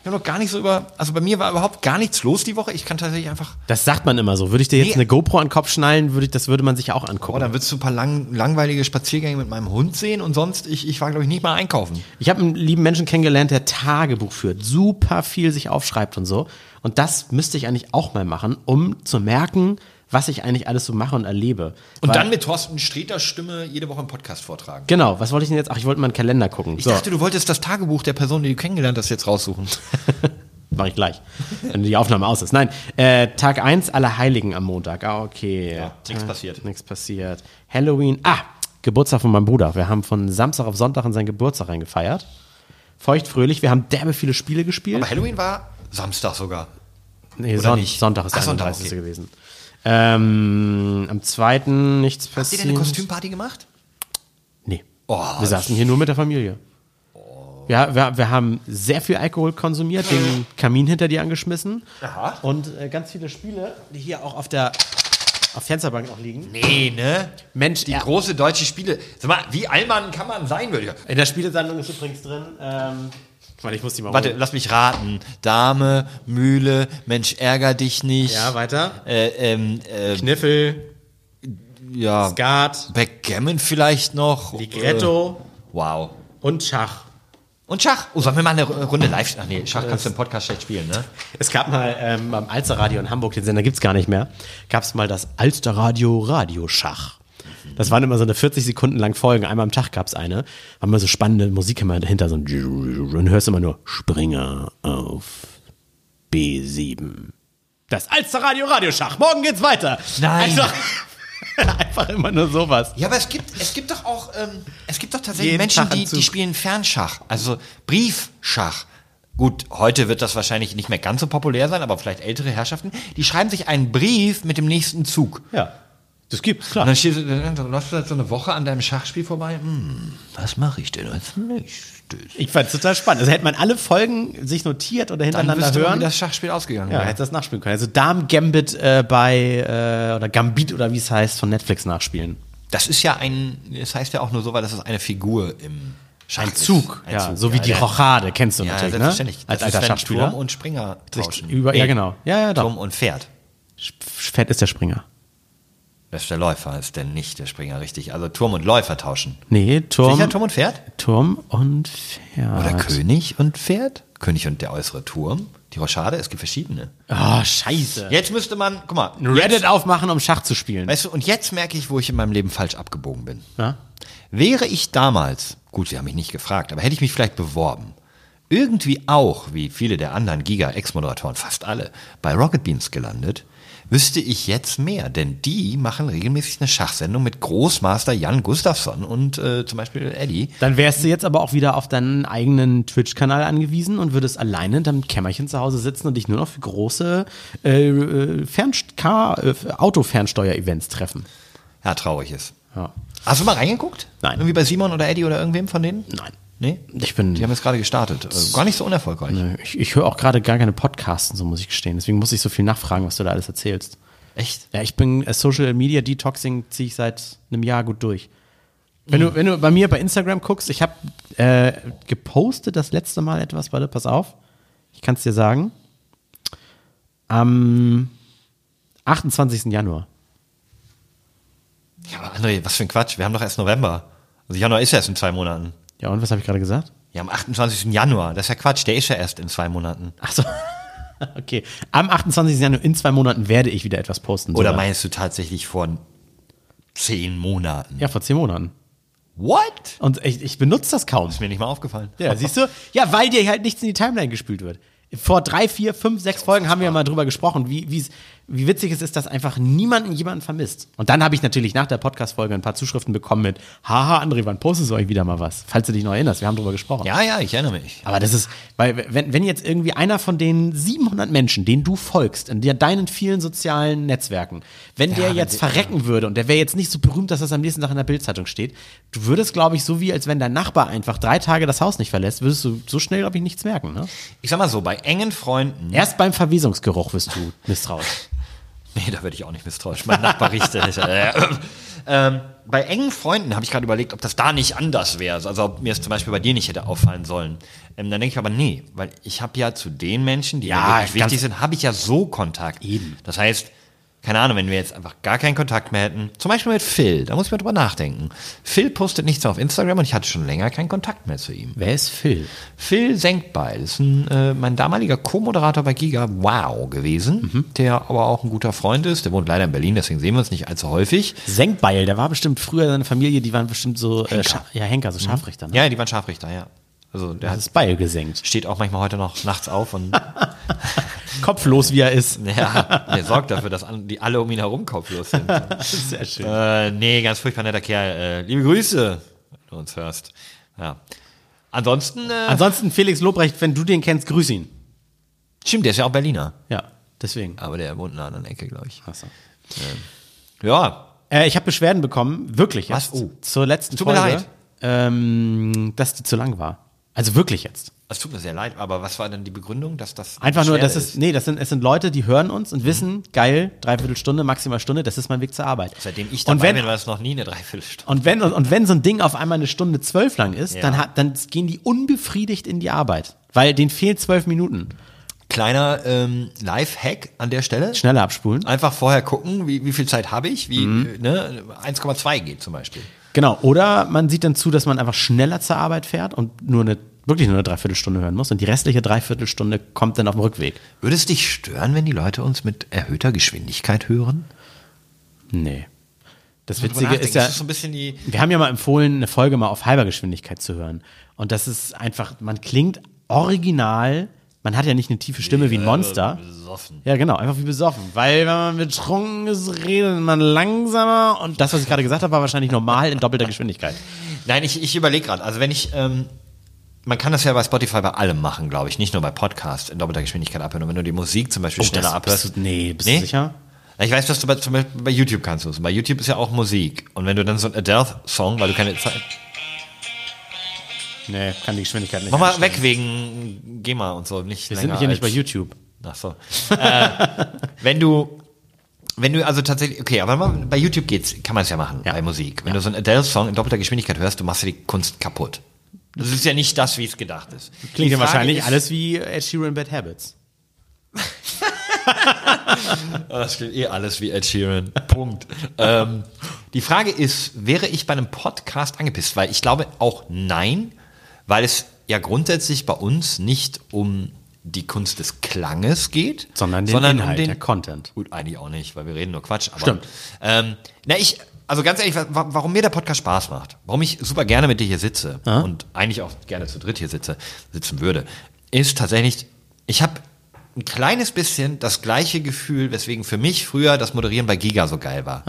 [SPEAKER 2] wir haben noch gar nicht so über, also bei mir war überhaupt gar nichts los die Woche. Ich kann tatsächlich einfach,
[SPEAKER 1] Das sagt man immer so. Würde ich dir jetzt
[SPEAKER 2] Nee.
[SPEAKER 1] eine GoPro an den Kopf schnallen, würde ich, das würde man sich auch angucken.
[SPEAKER 2] oh, dann würdest du ein paar lang, langweilige Spaziergänge mit meinem Hund sehen und sonst, ich, ich war glaube ich nicht mal einkaufen.
[SPEAKER 1] Ich habe einen lieben Menschen kennengelernt, der Tagebuch führt, super viel sich aufschreibt und so. Und das müsste ich eigentlich auch mal machen, um zu merken, was ich eigentlich alles so mache und erlebe.
[SPEAKER 2] Und
[SPEAKER 1] Weil-
[SPEAKER 2] dann mit Thorsten Sträter Stimme jede Woche einen Podcast vortragen.
[SPEAKER 1] Genau, was wollte ich denn jetzt? Ach, ich wollte mal einen Kalender gucken.
[SPEAKER 2] Ich
[SPEAKER 1] So,
[SPEAKER 2] dachte, du wolltest das Tagebuch der Person, die du kennengelernt hast, jetzt raussuchen.
[SPEAKER 1] mache ich gleich, wenn die Aufnahme aus ist. Nein, äh, Tag 1, Allerheiligen am Montag. Ah, okay.
[SPEAKER 2] Ja, nix passiert.
[SPEAKER 1] Nichts passiert. Halloween, ah, Geburtstag von meinem Bruder. Wir haben von Samstag auf Sonntag in seinen Geburtstag reingefeiert. Feucht, fröhlich. Wir haben derbe viele Spiele gespielt.
[SPEAKER 2] Aber Halloween war Samstag sogar.
[SPEAKER 1] Nee, Son
[SPEAKER 2] nicht?
[SPEAKER 1] Sonntag ist der
[SPEAKER 2] Ach, Sonntag,
[SPEAKER 1] 31.
[SPEAKER 2] okay.
[SPEAKER 1] gewesen. Ähm, am zweiten nichts
[SPEAKER 2] Habt ihr
[SPEAKER 1] passiert.
[SPEAKER 2] denn eine Kostümparty gemacht?
[SPEAKER 1] Nee.
[SPEAKER 2] Oh,
[SPEAKER 1] wir saßen hier nur mit der Familie. Ja, wir, wir haben sehr viel Alkohol konsumiert, den Kamin hinter dir angeschmissen.
[SPEAKER 2] Aha.
[SPEAKER 1] Und äh, ganz viele Spiele, die hier auch auf der auf Fensterbank noch liegen.
[SPEAKER 2] Nee, ne?
[SPEAKER 1] Mensch,
[SPEAKER 2] Die
[SPEAKER 1] ja.
[SPEAKER 2] große deutsche Spiele. Sag mal, wie Allmann kann man sein, würde ich.
[SPEAKER 1] In der Spielesammlung ist übrigens drin. Ähm, warte, ich muss die mal
[SPEAKER 2] Warte,
[SPEAKER 1] holen.
[SPEAKER 2] lass mich raten. Dame, Mühle, Mensch, ärger dich nicht.
[SPEAKER 1] Ja, weiter.
[SPEAKER 2] Äh, ähm, äh,
[SPEAKER 1] Kniffel,
[SPEAKER 2] ja.
[SPEAKER 1] Skat,
[SPEAKER 2] Backgammon vielleicht noch.
[SPEAKER 1] Ligretto
[SPEAKER 2] Äh, wow.
[SPEAKER 1] und Schach.
[SPEAKER 2] Und Schach. Oh, sollen wir mal eine Runde live? Ach nee, Schach kannst du im Podcast schlecht spielen, ne?
[SPEAKER 1] Es gab mal ähm, beim Alsterradio in Hamburg, den Sender gibt's gar nicht mehr, gab es mal das Alsterradio Radioschach. Das waren immer so eine 40 Sekunden lang Folgen. Einmal am Tag gab's eine. War immer so spannende Musik immer dahinter, so ein und hörst immer nur Springer auf B7. Das Alsterradio Radioschach. Morgen geht's weiter.
[SPEAKER 2] Nein.
[SPEAKER 1] Einfach, einfach immer nur sowas.
[SPEAKER 2] Ja, aber es gibt, es gibt doch auch, ähm, es gibt doch tatsächlich
[SPEAKER 1] Jeden
[SPEAKER 2] Menschen, die, die spielen Fernschach, also Briefschach. Gut, heute wird das wahrscheinlich nicht mehr ganz so populär sein, aber vielleicht ältere Herrschaften, die schreiben sich einen Brief mit dem nächsten Zug.
[SPEAKER 1] Ja, das gibt's,
[SPEAKER 2] Und
[SPEAKER 1] klar.
[SPEAKER 2] dann, stehst du, dann läufst du halt so eine Woche an deinem Schachspiel vorbei. Hm, was mache ich denn als nächstes?
[SPEAKER 1] Ich fand's total spannend. Also hätte man alle Folgen sich notiert oder
[SPEAKER 2] Dann
[SPEAKER 1] hintereinander
[SPEAKER 2] man,
[SPEAKER 1] hören.
[SPEAKER 2] wie das Schachspiel ausgegangen
[SPEAKER 1] Ja,
[SPEAKER 2] wäre.
[SPEAKER 1] hätte das nachspielen können. Also Darm Gambit äh, bei äh, oder Gambit oder wie es heißt von Netflix nachspielen.
[SPEAKER 2] Das ist ja ein, das heißt ja auch nur so, weil das ist eine Figur im Schach
[SPEAKER 1] Ein
[SPEAKER 2] ist.
[SPEAKER 1] Zug,
[SPEAKER 2] Ein
[SPEAKER 1] ja,
[SPEAKER 2] Zug,
[SPEAKER 1] so wie die
[SPEAKER 2] der-
[SPEAKER 1] Rochade kennst du
[SPEAKER 2] Ja,
[SPEAKER 1] natürlich, ne?
[SPEAKER 2] selbstverständlich.
[SPEAKER 1] Als
[SPEAKER 2] Das ist,
[SPEAKER 1] alter
[SPEAKER 2] wenn
[SPEAKER 1] Schachspieler.
[SPEAKER 2] Turm und Springer tauschen.
[SPEAKER 1] über- ja, genau. Ja, ja, doch.
[SPEAKER 2] Turm und Pferd.
[SPEAKER 1] Pferd ist der Springer.
[SPEAKER 2] Ist der Läufer, ist denn nicht der Springer, richtig. Also Turm und Läufer tauschen.
[SPEAKER 1] Nee, Turm,
[SPEAKER 2] Sicher Turm und Pferd?
[SPEAKER 1] Turm und Pferd.
[SPEAKER 2] Oder König und Pferd? König und der äußere Turm? Die Rochade? Es gibt verschiedene.
[SPEAKER 1] Oh, scheiße.
[SPEAKER 2] Jetzt müsste man, guck mal.
[SPEAKER 1] Reddit aufmachen, um Schach zu spielen.
[SPEAKER 2] Weißt du, und jetzt merke ich, wo ich in meinem Leben falsch abgebogen bin.
[SPEAKER 1] Ja?
[SPEAKER 2] Wäre ich damals, gut, sie haben mich nicht gefragt, aber hätte ich mich vielleicht beworben, irgendwie auch, wie viele der anderen Giga-Ex-Moderatoren, fast alle, bei Rocket Beans gelandet, wüsste ich jetzt mehr, denn die machen regelmäßig eine Schachsendung mit Großmaster Jan Gustafsson und äh, zum Beispiel Eddie.
[SPEAKER 1] Dann wärst du jetzt aber auch wieder auf deinen eigenen Twitch-Kanal angewiesen und würdest alleine in deinem Kämmerchen zu Hause sitzen und dich nur noch für große äh, äh, Fernst Car- äh, Autofernsteuer-Events treffen.
[SPEAKER 2] Ja, traurig ist.
[SPEAKER 1] Ja.
[SPEAKER 2] Hast du mal reingeguckt?
[SPEAKER 1] Nein.
[SPEAKER 2] Irgendwie bei Simon oder Eddie oder irgendwem von denen?
[SPEAKER 1] Nein.
[SPEAKER 2] Nee?
[SPEAKER 1] Ich bin.
[SPEAKER 2] Die haben jetzt gerade gestartet. Also gar nicht so unerfolgreich.
[SPEAKER 1] Nö, Ich, ich höre auch gerade gar keine Podcasts, und so muss ich gestehen. Deswegen muss ich so viel nachfragen, was du da alles erzählst.
[SPEAKER 2] Echt?
[SPEAKER 1] Ja, ich bin äh, Social Media Detoxing ziehe ich seit einem Jahr gut durch. Wenn du, wenn du bei mir bei Instagram guckst, ich habe äh, gepostet das letzte Mal etwas, warte, pass auf. Ich kann es dir sagen. Am 28. Januar.
[SPEAKER 2] Ja, aber André, was für ein Quatsch. Wir haben doch erst November. Also Januar ist ja erst in zwei Monaten.
[SPEAKER 1] Ja, und was habe ich gerade gesagt?
[SPEAKER 2] Ja, am 28. Januar. Das ist ja Quatsch. Der ist ja erst in zwei Monaten.
[SPEAKER 1] Ach so. Okay. Am 28. Januar in zwei Monaten werde ich wieder etwas posten.
[SPEAKER 2] Oder
[SPEAKER 1] sogar.
[SPEAKER 2] meinst du tatsächlich vor zehn Monaten?
[SPEAKER 1] Ja, vor zehn Monaten.
[SPEAKER 2] What?
[SPEAKER 1] Und ich, ich benutze das kaum.
[SPEAKER 2] Ist mir nicht mal aufgefallen.
[SPEAKER 1] Ja, siehst du? Ja, weil dir halt nichts in die Timeline gespült wird. Vor drei, vier, fünf, sechs Folgen haben wir mal drüber gesprochen, wie, wie's- wie witzig es ist, dass einfach niemanden jemanden vermisst. Und dann habe ich natürlich nach der Podcast-Folge ein paar Zuschriften bekommen mit, haha, André, wann postest du euch wieder mal was? Falls du dich noch erinnerst, wir haben drüber gesprochen.
[SPEAKER 2] Ja, ja, ich erinnere mich.
[SPEAKER 1] Aber das ist, weil wenn, wenn jetzt irgendwie einer von den 700 Menschen, denen du folgst, in der, deinen vielen sozialen Netzwerken, wenn der
[SPEAKER 2] wenn
[SPEAKER 1] jetzt
[SPEAKER 2] die-
[SPEAKER 1] verrecken würde und der wäre jetzt nicht so berühmt, dass das am nächsten Tag in der Bildzeitung steht, du würdest, glaube ich, so wie als wenn dein Nachbar einfach drei Tage das Haus nicht verlässt, würdest du so schnell, glaube ich, nichts merken. Ne?
[SPEAKER 2] Ich sag mal so, bei engen Freunden.
[SPEAKER 1] Erst beim Verwesungsgeruch wirst du misstrauisch.
[SPEAKER 2] Nee, da werde ich auch nicht misstrauisch. Mein Nachbar riecht nicht. Äh, ähm, bei engen Freunden habe ich gerade überlegt, ob das da nicht anders wäre. Also ob mir es zum Beispiel bei dir nicht hätte auffallen sollen. Ähm, dann denke ich aber, nee, weil ich habe ja zu den Menschen, die
[SPEAKER 1] Ja,
[SPEAKER 2] mir wirklich wichtig sind, habe ich ja so Kontakt.
[SPEAKER 1] Eben.
[SPEAKER 2] Das heißt, keine Ahnung, wenn wir jetzt einfach gar keinen Kontakt mehr hätten, zum Beispiel mit Phil, da muss ich mal drüber nachdenken. Phil postet nichts auf Instagram und ich hatte schon länger keinen Kontakt mehr zu ihm.
[SPEAKER 1] Wer ist Phil?
[SPEAKER 2] Phil Senkbeil ist ein, äh, mein damaliger Co-Moderator bei Giga Wow gewesen, der aber auch ein guter Freund ist. Der wohnt leider in Berlin, deswegen sehen wir uns nicht allzu häufig.
[SPEAKER 1] Senkbeil, der war bestimmt früher seine Familie, die waren bestimmt so, äh, Scha ja, Henker, so Scharfrichter, ne?
[SPEAKER 2] Ja, die waren Scharfrichter, ja. Also der
[SPEAKER 1] Das
[SPEAKER 2] hat,
[SPEAKER 1] ist Beil gesenkt.
[SPEAKER 2] steht auch manchmal heute noch nachts auf und
[SPEAKER 1] Kopflos, wie er ist.
[SPEAKER 2] ja, der sorgt dafür, dass die alle um ihn herum kopflos sind.
[SPEAKER 1] Sehr schön.
[SPEAKER 2] äh, nee, ganz furchtbar netter Kerl. Äh, liebe Grüße, wenn du uns hörst. Ja. Ansonsten, äh,
[SPEAKER 1] Ansonsten Felix Lobrecht, wenn du den kennst, grüß ihn.
[SPEAKER 2] stimmt, der ist ja auch Berliner.
[SPEAKER 1] Ja, deswegen.
[SPEAKER 2] Aber der wohnt in einer anderen Ecke, glaube ich.
[SPEAKER 1] Achso.
[SPEAKER 2] Ja,
[SPEAKER 1] Äh, ich habe Beschwerden bekommen, wirklich
[SPEAKER 2] Was?
[SPEAKER 1] jetzt.
[SPEAKER 2] Oh.
[SPEAKER 1] Zur letzten
[SPEAKER 2] Tut mir
[SPEAKER 1] Folge.
[SPEAKER 2] leid.
[SPEAKER 1] Ähm, dass die zu lang war. Also wirklich jetzt.
[SPEAKER 2] es tut mir sehr leid, aber was war denn die Begründung, dass das
[SPEAKER 1] Einfach nur, das ist, nee, das sind, es sind Leute, die hören uns und wissen, geil, dreiviertel Stunde, maximal Stunde, das ist mein Weg zur Arbeit.
[SPEAKER 2] Seitdem ich
[SPEAKER 1] und
[SPEAKER 2] dabei
[SPEAKER 1] wenn,
[SPEAKER 2] bin, war es noch nie eine Dreiviertelstunde.
[SPEAKER 1] und wenn, und, und wenn so ein Ding auf einmal eine Stunde zwölf lang ist,
[SPEAKER 2] Ja.
[SPEAKER 1] dann, hat, dann gehen die unbefriedigt in die Arbeit. Weil denen fehlen zwölf Minuten.
[SPEAKER 2] Kleiner ähm, Live-Hack an der Stelle.
[SPEAKER 1] Schneller abspulen.
[SPEAKER 2] Einfach vorher gucken, wie, wie viel Zeit habe ich, wie
[SPEAKER 1] Mhm.
[SPEAKER 2] äh, ne, 1,2 geht zum Beispiel.
[SPEAKER 1] Genau. Oder man sieht dann zu, dass man einfach schneller zur Arbeit fährt und nur eine, wirklich nur eine Dreiviertelstunde hören muss. Und die restliche Dreiviertelstunde kommt dann auf dem Rückweg.
[SPEAKER 2] Würde es dich stören, wenn die Leute uns mit erhöhter Geschwindigkeit hören?
[SPEAKER 1] Nee. Das Witzige ist ja,
[SPEAKER 2] ist so ein bisschen die.
[SPEAKER 1] wir haben ja mal empfohlen, eine Folge mal auf halber Geschwindigkeit zu hören. Und das ist einfach, man klingt original, man hat ja nicht eine tiefe Stimme wie ein Monster.
[SPEAKER 2] Besoffen.
[SPEAKER 1] Ja, genau, einfach wie besoffen. Weil wenn man betrunken ist, redet man langsamer. Und das, was ich gerade gesagt habe, war wahrscheinlich normal in doppelter Geschwindigkeit.
[SPEAKER 2] Nein, ich, ich überlege gerade. Also wenn ich, ähm, man kann das ja bei Spotify bei allem machen, glaube ich, nicht nur bei Podcasts in doppelter Geschwindigkeit abhören. Und wenn du die Musik zum Beispiel schneller
[SPEAKER 1] Oh, das-
[SPEAKER 2] abhörst.
[SPEAKER 1] bist du- nee, bist
[SPEAKER 2] Nee?
[SPEAKER 1] du sicher?
[SPEAKER 2] Ich weiß, dass du bei, zum Beispiel bei YouTube kannst du es. Bei YouTube ist ja auch Musik. Und wenn du dann so ein Adele-Song, weil du keine Zeit.
[SPEAKER 1] Nee, kann die Geschwindigkeit nicht.
[SPEAKER 2] Mach mal weg wegen GEMA und so. Nicht
[SPEAKER 1] Wir sind hier nicht bei YouTube.
[SPEAKER 2] Ach so. äh, wenn du, wenn du also tatsächlich, okay, aber bei YouTube geht's, kann man es ja machen,
[SPEAKER 1] Ja.
[SPEAKER 2] bei Musik. Wenn du so einen Adele-Song in doppelter Geschwindigkeit hörst, du machst dir die Kunst kaputt. Das ist ja nicht das, wie es gedacht ist.
[SPEAKER 1] Klingt ja wahrscheinlich
[SPEAKER 2] ist-
[SPEAKER 1] alles wie Ed Sheeran Bad Habits.
[SPEAKER 2] Oh, Das klingt eh alles wie Ed Sheeran. Punkt. ähm, die Frage ist, wäre ich bei einem Podcast angepisst? Weil ich glaube auch nein, weil es ja grundsätzlich bei uns nicht um die Kunst des Klanges geht,
[SPEAKER 1] Sondern den Inhalt, der Content.
[SPEAKER 2] Gut, eigentlich auch nicht, weil wir reden nur Quatsch. Aber,
[SPEAKER 1] Stimmt.
[SPEAKER 2] Ähm, na, ich, also ganz ehrlich, wa- wa- warum mir der Podcast Spaß macht, warum ich super gerne mit dir hier sitze und eigentlich auch gerne zu dritt hier sitze, sitzen würde, ist tatsächlich, ich habe ein kleines bisschen das gleiche Gefühl, weswegen für mich früher das Moderieren bei Giga so geil war.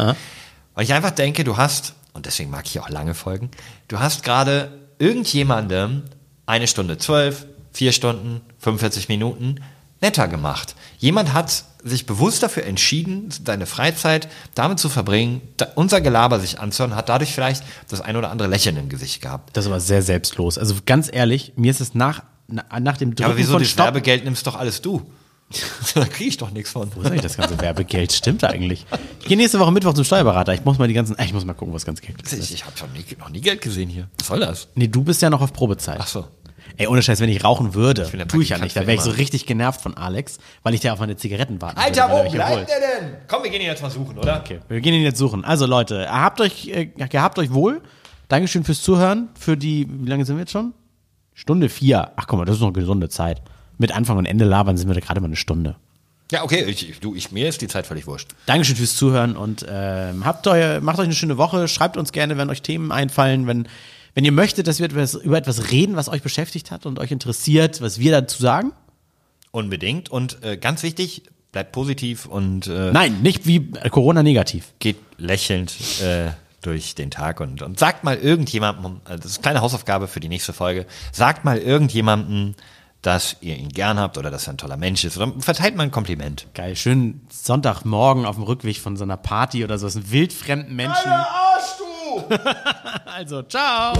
[SPEAKER 2] Weil ich einfach denke, du hast, und deswegen mag ich auch lange Folgen, du hast gerade irgendjemandem eine Stunde zwölf, vier Stunden, 45 Minuten netter gemacht. Jemand hat sich bewusst dafür entschieden, deine Freizeit damit zu verbringen, unser Gelaber sich anzuhören, hat dadurch vielleicht das ein oder andere Lächeln im Gesicht gehabt.
[SPEAKER 1] Das aber sehr selbstlos. Also ganz ehrlich, mir ist es nach, na, nach dem Drücken
[SPEAKER 2] Ja, aber wieso das
[SPEAKER 1] Stopp...
[SPEAKER 2] Werbegeld nimmst doch alles du? da kriege ich doch nichts von.
[SPEAKER 1] Wo soll ich das ganze Werbegeld? Stimmt eigentlich. Ich gehe nächste Woche Mittwoch zum Steuerberater. Ich muss mal die ganzen... Ich muss mal gucken, was ganz Geld ist.
[SPEAKER 2] Ich, ich habe noch nie Geld gesehen hier. Was soll das?
[SPEAKER 1] Nee, du bist ja noch auf Probezeit.
[SPEAKER 2] Ach so.
[SPEAKER 1] Ey, ohne Scheiß, wenn ich rauchen würde,
[SPEAKER 2] der
[SPEAKER 1] tue ich ja nicht. Da wäre ich so richtig genervt von Alex, weil ich da auf meine Zigaretten warten
[SPEAKER 2] Alter,
[SPEAKER 1] würde.
[SPEAKER 2] wo bleibt der denn? Komm, wir gehen ihn jetzt mal suchen, oder?
[SPEAKER 1] Okay, wir gehen ihn jetzt suchen. Also Leute, habt euch, äh, gehabt euch wohl. Dankeschön fürs Zuhören. Für die, wie lange sind wir jetzt schon? Stunde vier. Ach guck mal, das ist noch eine gesunde Zeit. Mit Anfang und Ende labern sind wir da gerade mal eine Stunde.
[SPEAKER 2] Ja, okay, ich, du, ich, mir ist die Zeit völlig wurscht.
[SPEAKER 1] Dankeschön fürs Zuhören und ähm, habt euer, macht euch eine schöne Woche. Schreibt uns gerne, wenn euch Themen einfallen, wenn, wenn ihr möchtet, dass wir etwas, über etwas reden, was euch beschäftigt hat und euch interessiert, was wir dazu sagen.
[SPEAKER 2] Unbedingt. Und äh, ganz wichtig, bleibt positiv und äh,
[SPEAKER 1] Nein, nicht wie äh, Corona negativ.
[SPEAKER 2] geht lächelnd äh, durch den Tag und, und sagt mal irgendjemandem, äh, das ist eine kleine Hausaufgabe für die nächste Folge, sagt mal irgendjemandem, dass ihr ihn gern habt oder dass er ein toller Mensch ist oder verteilt mal ein Kompliment.
[SPEAKER 1] Geil, schön Sonntagmorgen auf dem Rückweg von so einer Party oder so, ein wildfremden Menschen.
[SPEAKER 2] Arsch, du!
[SPEAKER 1] Also, ciao!